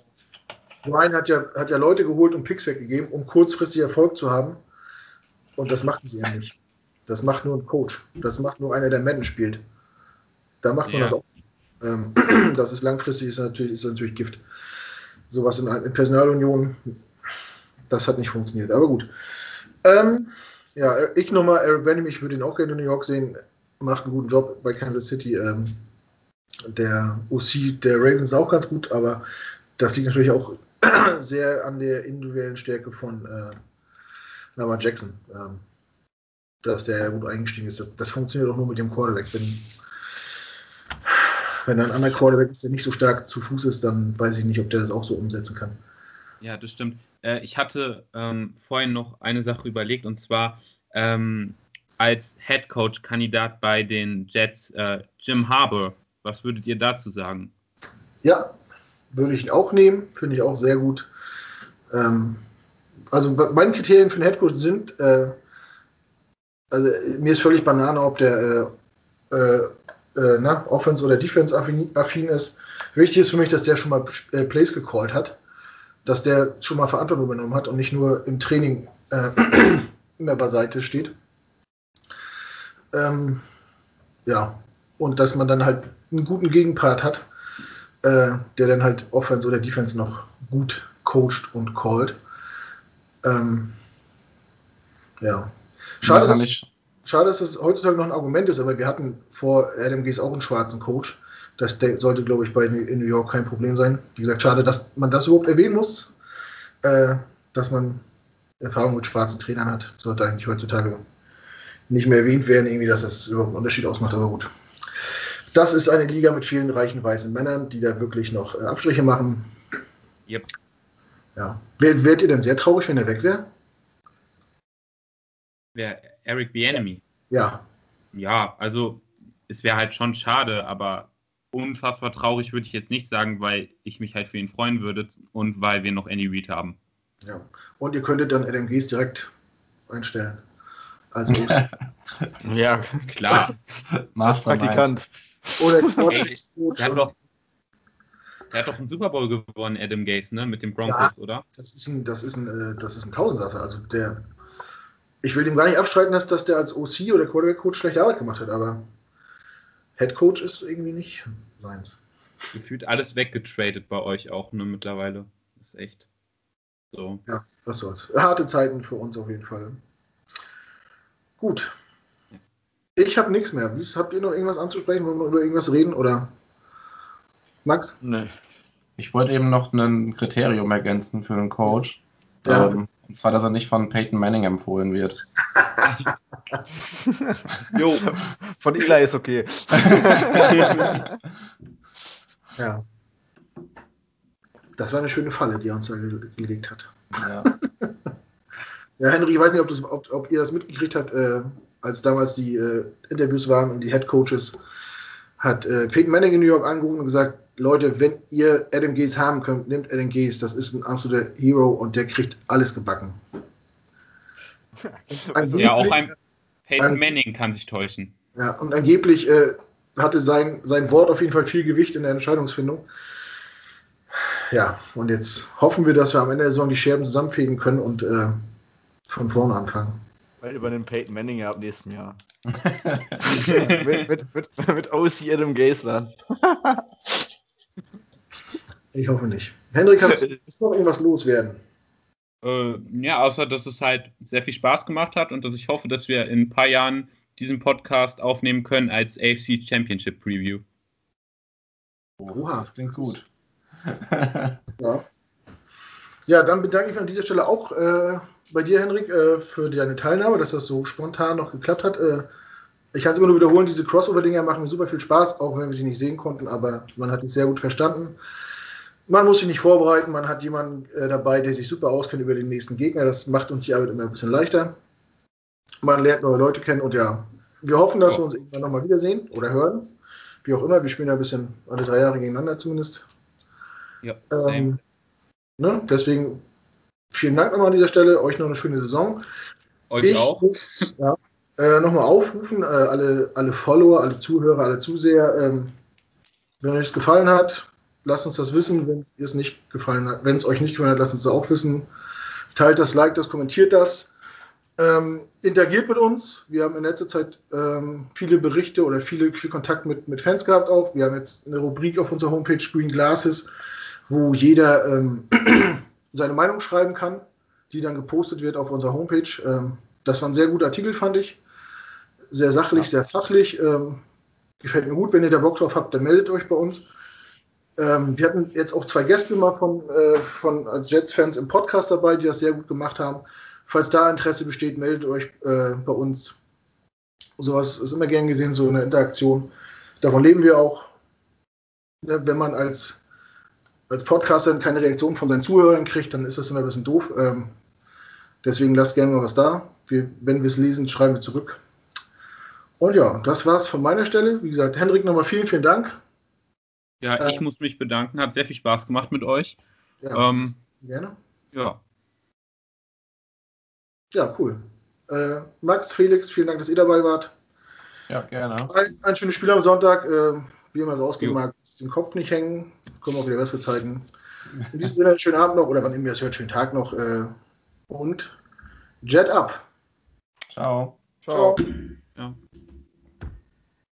Ryan hat ja, hat ja Leute geholt und Picks weggegeben, um kurzfristig Erfolg zu haben. Und das machten sie eben nicht. Das macht nur ein Coach. Das macht nur einer, der Madden spielt. Da macht man Ja. das auch. Ähm, das ist langfristig ist natürlich, ist natürlich Gift. Sowas in, in Personalunion, das hat nicht funktioniert. Aber gut. Ähm, ja, ich nochmal, Eric Benham, ich würde ihn auch gerne in New York sehen. Macht einen guten Job bei Kansas City. Ähm, der OC der Ravens ist auch ganz gut, aber das liegt natürlich auch sehr an der individuellen Stärke von äh, Lamar Jackson. Ähm, dass der gut eingestiegen ist. Das, das funktioniert auch nur mit dem Quarterback. Wenn, wenn ein anderer Quarterback ist, der nicht so stark zu Fuß ist, dann weiß ich nicht, ob der das auch so umsetzen kann. Ja, das stimmt. Äh, ich hatte ähm, vorhin noch eine Sache überlegt und zwar ähm, als Head Coach Kandidat bei den Jets äh, Jim Harbour. Was würdet ihr dazu sagen? Ja, würde ich auch nehmen. Finde ich auch sehr gut. Ähm, also meine Kriterien für den Headcoach sind, äh, also mir ist völlig Banane, ob der äh, äh, äh, na, Offense oder Defense affin, affin ist. Wichtig ist für mich, dass der schon mal äh, Plays gecallt hat, dass der schon mal Verantwortung übernommen hat und nicht nur im Training äh, immer beiseite steht. Ähm, ja, und dass man dann halt einen guten Gegenpart hat, äh, der dann halt Offense oder Defense noch gut coacht und callt. Ähm, ja. Schade, dass, nicht, schade, dass das heutzutage noch ein Argument ist, aber wir hatten vor Adam Gase auch einen schwarzen Coach. Das sollte, glaube ich, bei in New York kein Problem sein. Wie gesagt, schade, dass man das überhaupt erwähnen muss, äh, dass man Erfahrung mit schwarzen Trainern hat. Sollte eigentlich heutzutage nicht mehr erwähnt werden, irgendwie, dass das überhaupt einen Unterschied ausmacht, aber gut. Das ist eine Liga mit vielen reichen weißen Männern, die da wirklich noch äh, Abstriche machen. Yep. Ja. Wär- Wärt ihr denn sehr traurig, wenn er weg wäre? Wer Eric Bieniemy? Ja. Ja, also es wäre halt schon schade, aber unfassbar traurig würde ich jetzt nicht sagen, weil ich mich halt für ihn freuen würde und weil wir noch Andy Reid haben. ja. Und ihr könntet dann Gase direkt einstellen. Als OC. Ja, Klar. Praktikant. Oder Ey, Quarterback-Coach der hat und- doch, der hat doch einen Super Bowl gewonnen, Adam Gase, ne? Mit den Broncos, oder? Das ist ein, das ist ein, äh, das ist ein Tausendsasser. Also der, ich will ihm gar nicht abstreiten, dass, dass der als OC oder Quarterback-Coach schlechte Arbeit gemacht hat, aber Head Coach ist irgendwie nicht seins. Gefühlt alles weggetradet bei euch auch, ne, mittlerweile. Das ist echt so. Ja, was soll's. Harte Zeiten für uns auf jeden Fall. Gut. Ich habe nichts mehr. Habt ihr noch irgendwas anzusprechen? Wollen wir über irgendwas reden? Oder Max? Nee. Ich wollte eben noch ein Kriterium ergänzen für den Coach. Ja. Ähm, und zwar, dass er nicht von Peyton Manning empfohlen wird. Jo. Von Eli ist okay. Ja. Das war eine schöne Falle, die er uns da ge- gelegt hat. Ja. Ja, Henry, ich weiß nicht, ob, das, ob, ob ihr das mitgekriegt habt, äh, als damals die äh, Interviews waren und die Head Coaches, hat äh, Peyton Manning in New York angerufen und gesagt, Leute, wenn ihr Adam Gaze haben könnt, nehmt Adam Gaze, das ist ein absoluter Hero und der kriegt alles gebacken. Ja, auch ein Peyton Manning kann sich täuschen. ja, und angeblich äh, hatte sein, sein Wort auf jeden Fall viel Gewicht in der Entscheidungsfindung. Ja, und jetzt hoffen wir, dass wir am Ende der Saison die Scherben zusammenfegen können und äh, von vorne anfangen. Weil über den Peyton Manning ja ab nächsten Jahr. mit, mit, mit, mit OC Adam dann. Ich hoffe nicht. Hendrik, kannst du ist noch irgendwas loswerden? Äh, ja, außer dass es halt sehr viel Spaß gemacht hat und dass ich hoffe, dass wir in ein paar Jahren diesen Podcast aufnehmen können als AFC Championship Preview. Oha. Klingt gut. Ja. ja, dann bedanke ich mich an dieser Stelle auch äh, bei dir, Henrik, äh, für deine Teilnahme, dass das so spontan noch geklappt hat. Äh, ich kann es immer nur wiederholen, diese Crossover-Dinger machen mir super viel Spaß, auch wenn wir die nicht sehen konnten, aber man hat es sehr gut verstanden. Man muss sich nicht vorbereiten, man hat jemanden äh, dabei, der sich super auskennt über den nächsten Gegner. Das macht uns die Arbeit immer ein bisschen leichter. Man lernt neue Leute kennen und ja, wir hoffen, dass wir uns irgendwann nochmal wiedersehen oder hören. Wie auch immer, wir spielen ja ein bisschen alle drei Jahre gegeneinander zumindest. Ja, Ähm, ne? Deswegen vielen Dank nochmal an dieser Stelle. Euch noch eine schöne Saison. Euch ich auch. muss ja, äh, nochmal aufrufen, äh, alle, alle Follower, alle Zuhörer, alle Zuseher. Ähm, wenn euch es gefallen hat, lasst uns das wissen, wenn es nicht gefallen hat. Wenn es euch nicht gefallen hat, lasst uns das auch wissen. Teilt das, liked das, kommentiert das. Ähm, interagiert mit uns. Wir haben in letzter Zeit ähm, viele Berichte oder viele, viel Kontakt mit, mit Fans gehabt auch. Wir haben jetzt eine Rubrik auf unserer Homepage Green Glasses, wo jeder ähm, seine Meinung schreiben kann, die dann gepostet wird auf unserer Homepage. Ähm, das war ein sehr guter Artikel, fand ich. Sehr sachlich, ja. sehr fachlich. Ähm, gefällt mir gut. Wenn ihr da Bock drauf habt, dann meldet euch bei uns. Ähm, wir hatten jetzt auch zwei Gäste mal von, äh, von als Jets-Fans im Podcast dabei, die das sehr gut gemacht haben. Falls da Interesse besteht, meldet euch äh, bei uns. Sowas ist immer gern gesehen, so eine Interaktion. Davon leben wir auch. Ja, wenn man als, als Podcaster keine Reaktion von seinen Zuhörern kriegt, dann ist das immer ein bisschen doof. Ähm, deswegen lasst gerne mal was da. Wir, wenn wir es lesen, schreiben wir zurück. Und ja, das war's von meiner Stelle. Wie gesagt, Hendrik, nochmal vielen, vielen Dank. Ja, äh, ich muss mich bedanken. Hat sehr viel Spaß gemacht mit euch. Ja, ähm, gerne. Ja. Ja, cool. Äh, Max, Felix, vielen Dank, dass ihr dabei wart. Ja, gerne. Ein, ein schönes Spiel am Sonntag. Äh, wie immer so ausgehen mag, den Kopf nicht hängen. Kommen auch wieder bessere Zeiten. In diesem Sinne, einen schönen Abend noch oder wann immer ihr das hört, schönen Tag noch. Äh, und Jet up. Ciao. Ciao. Ja.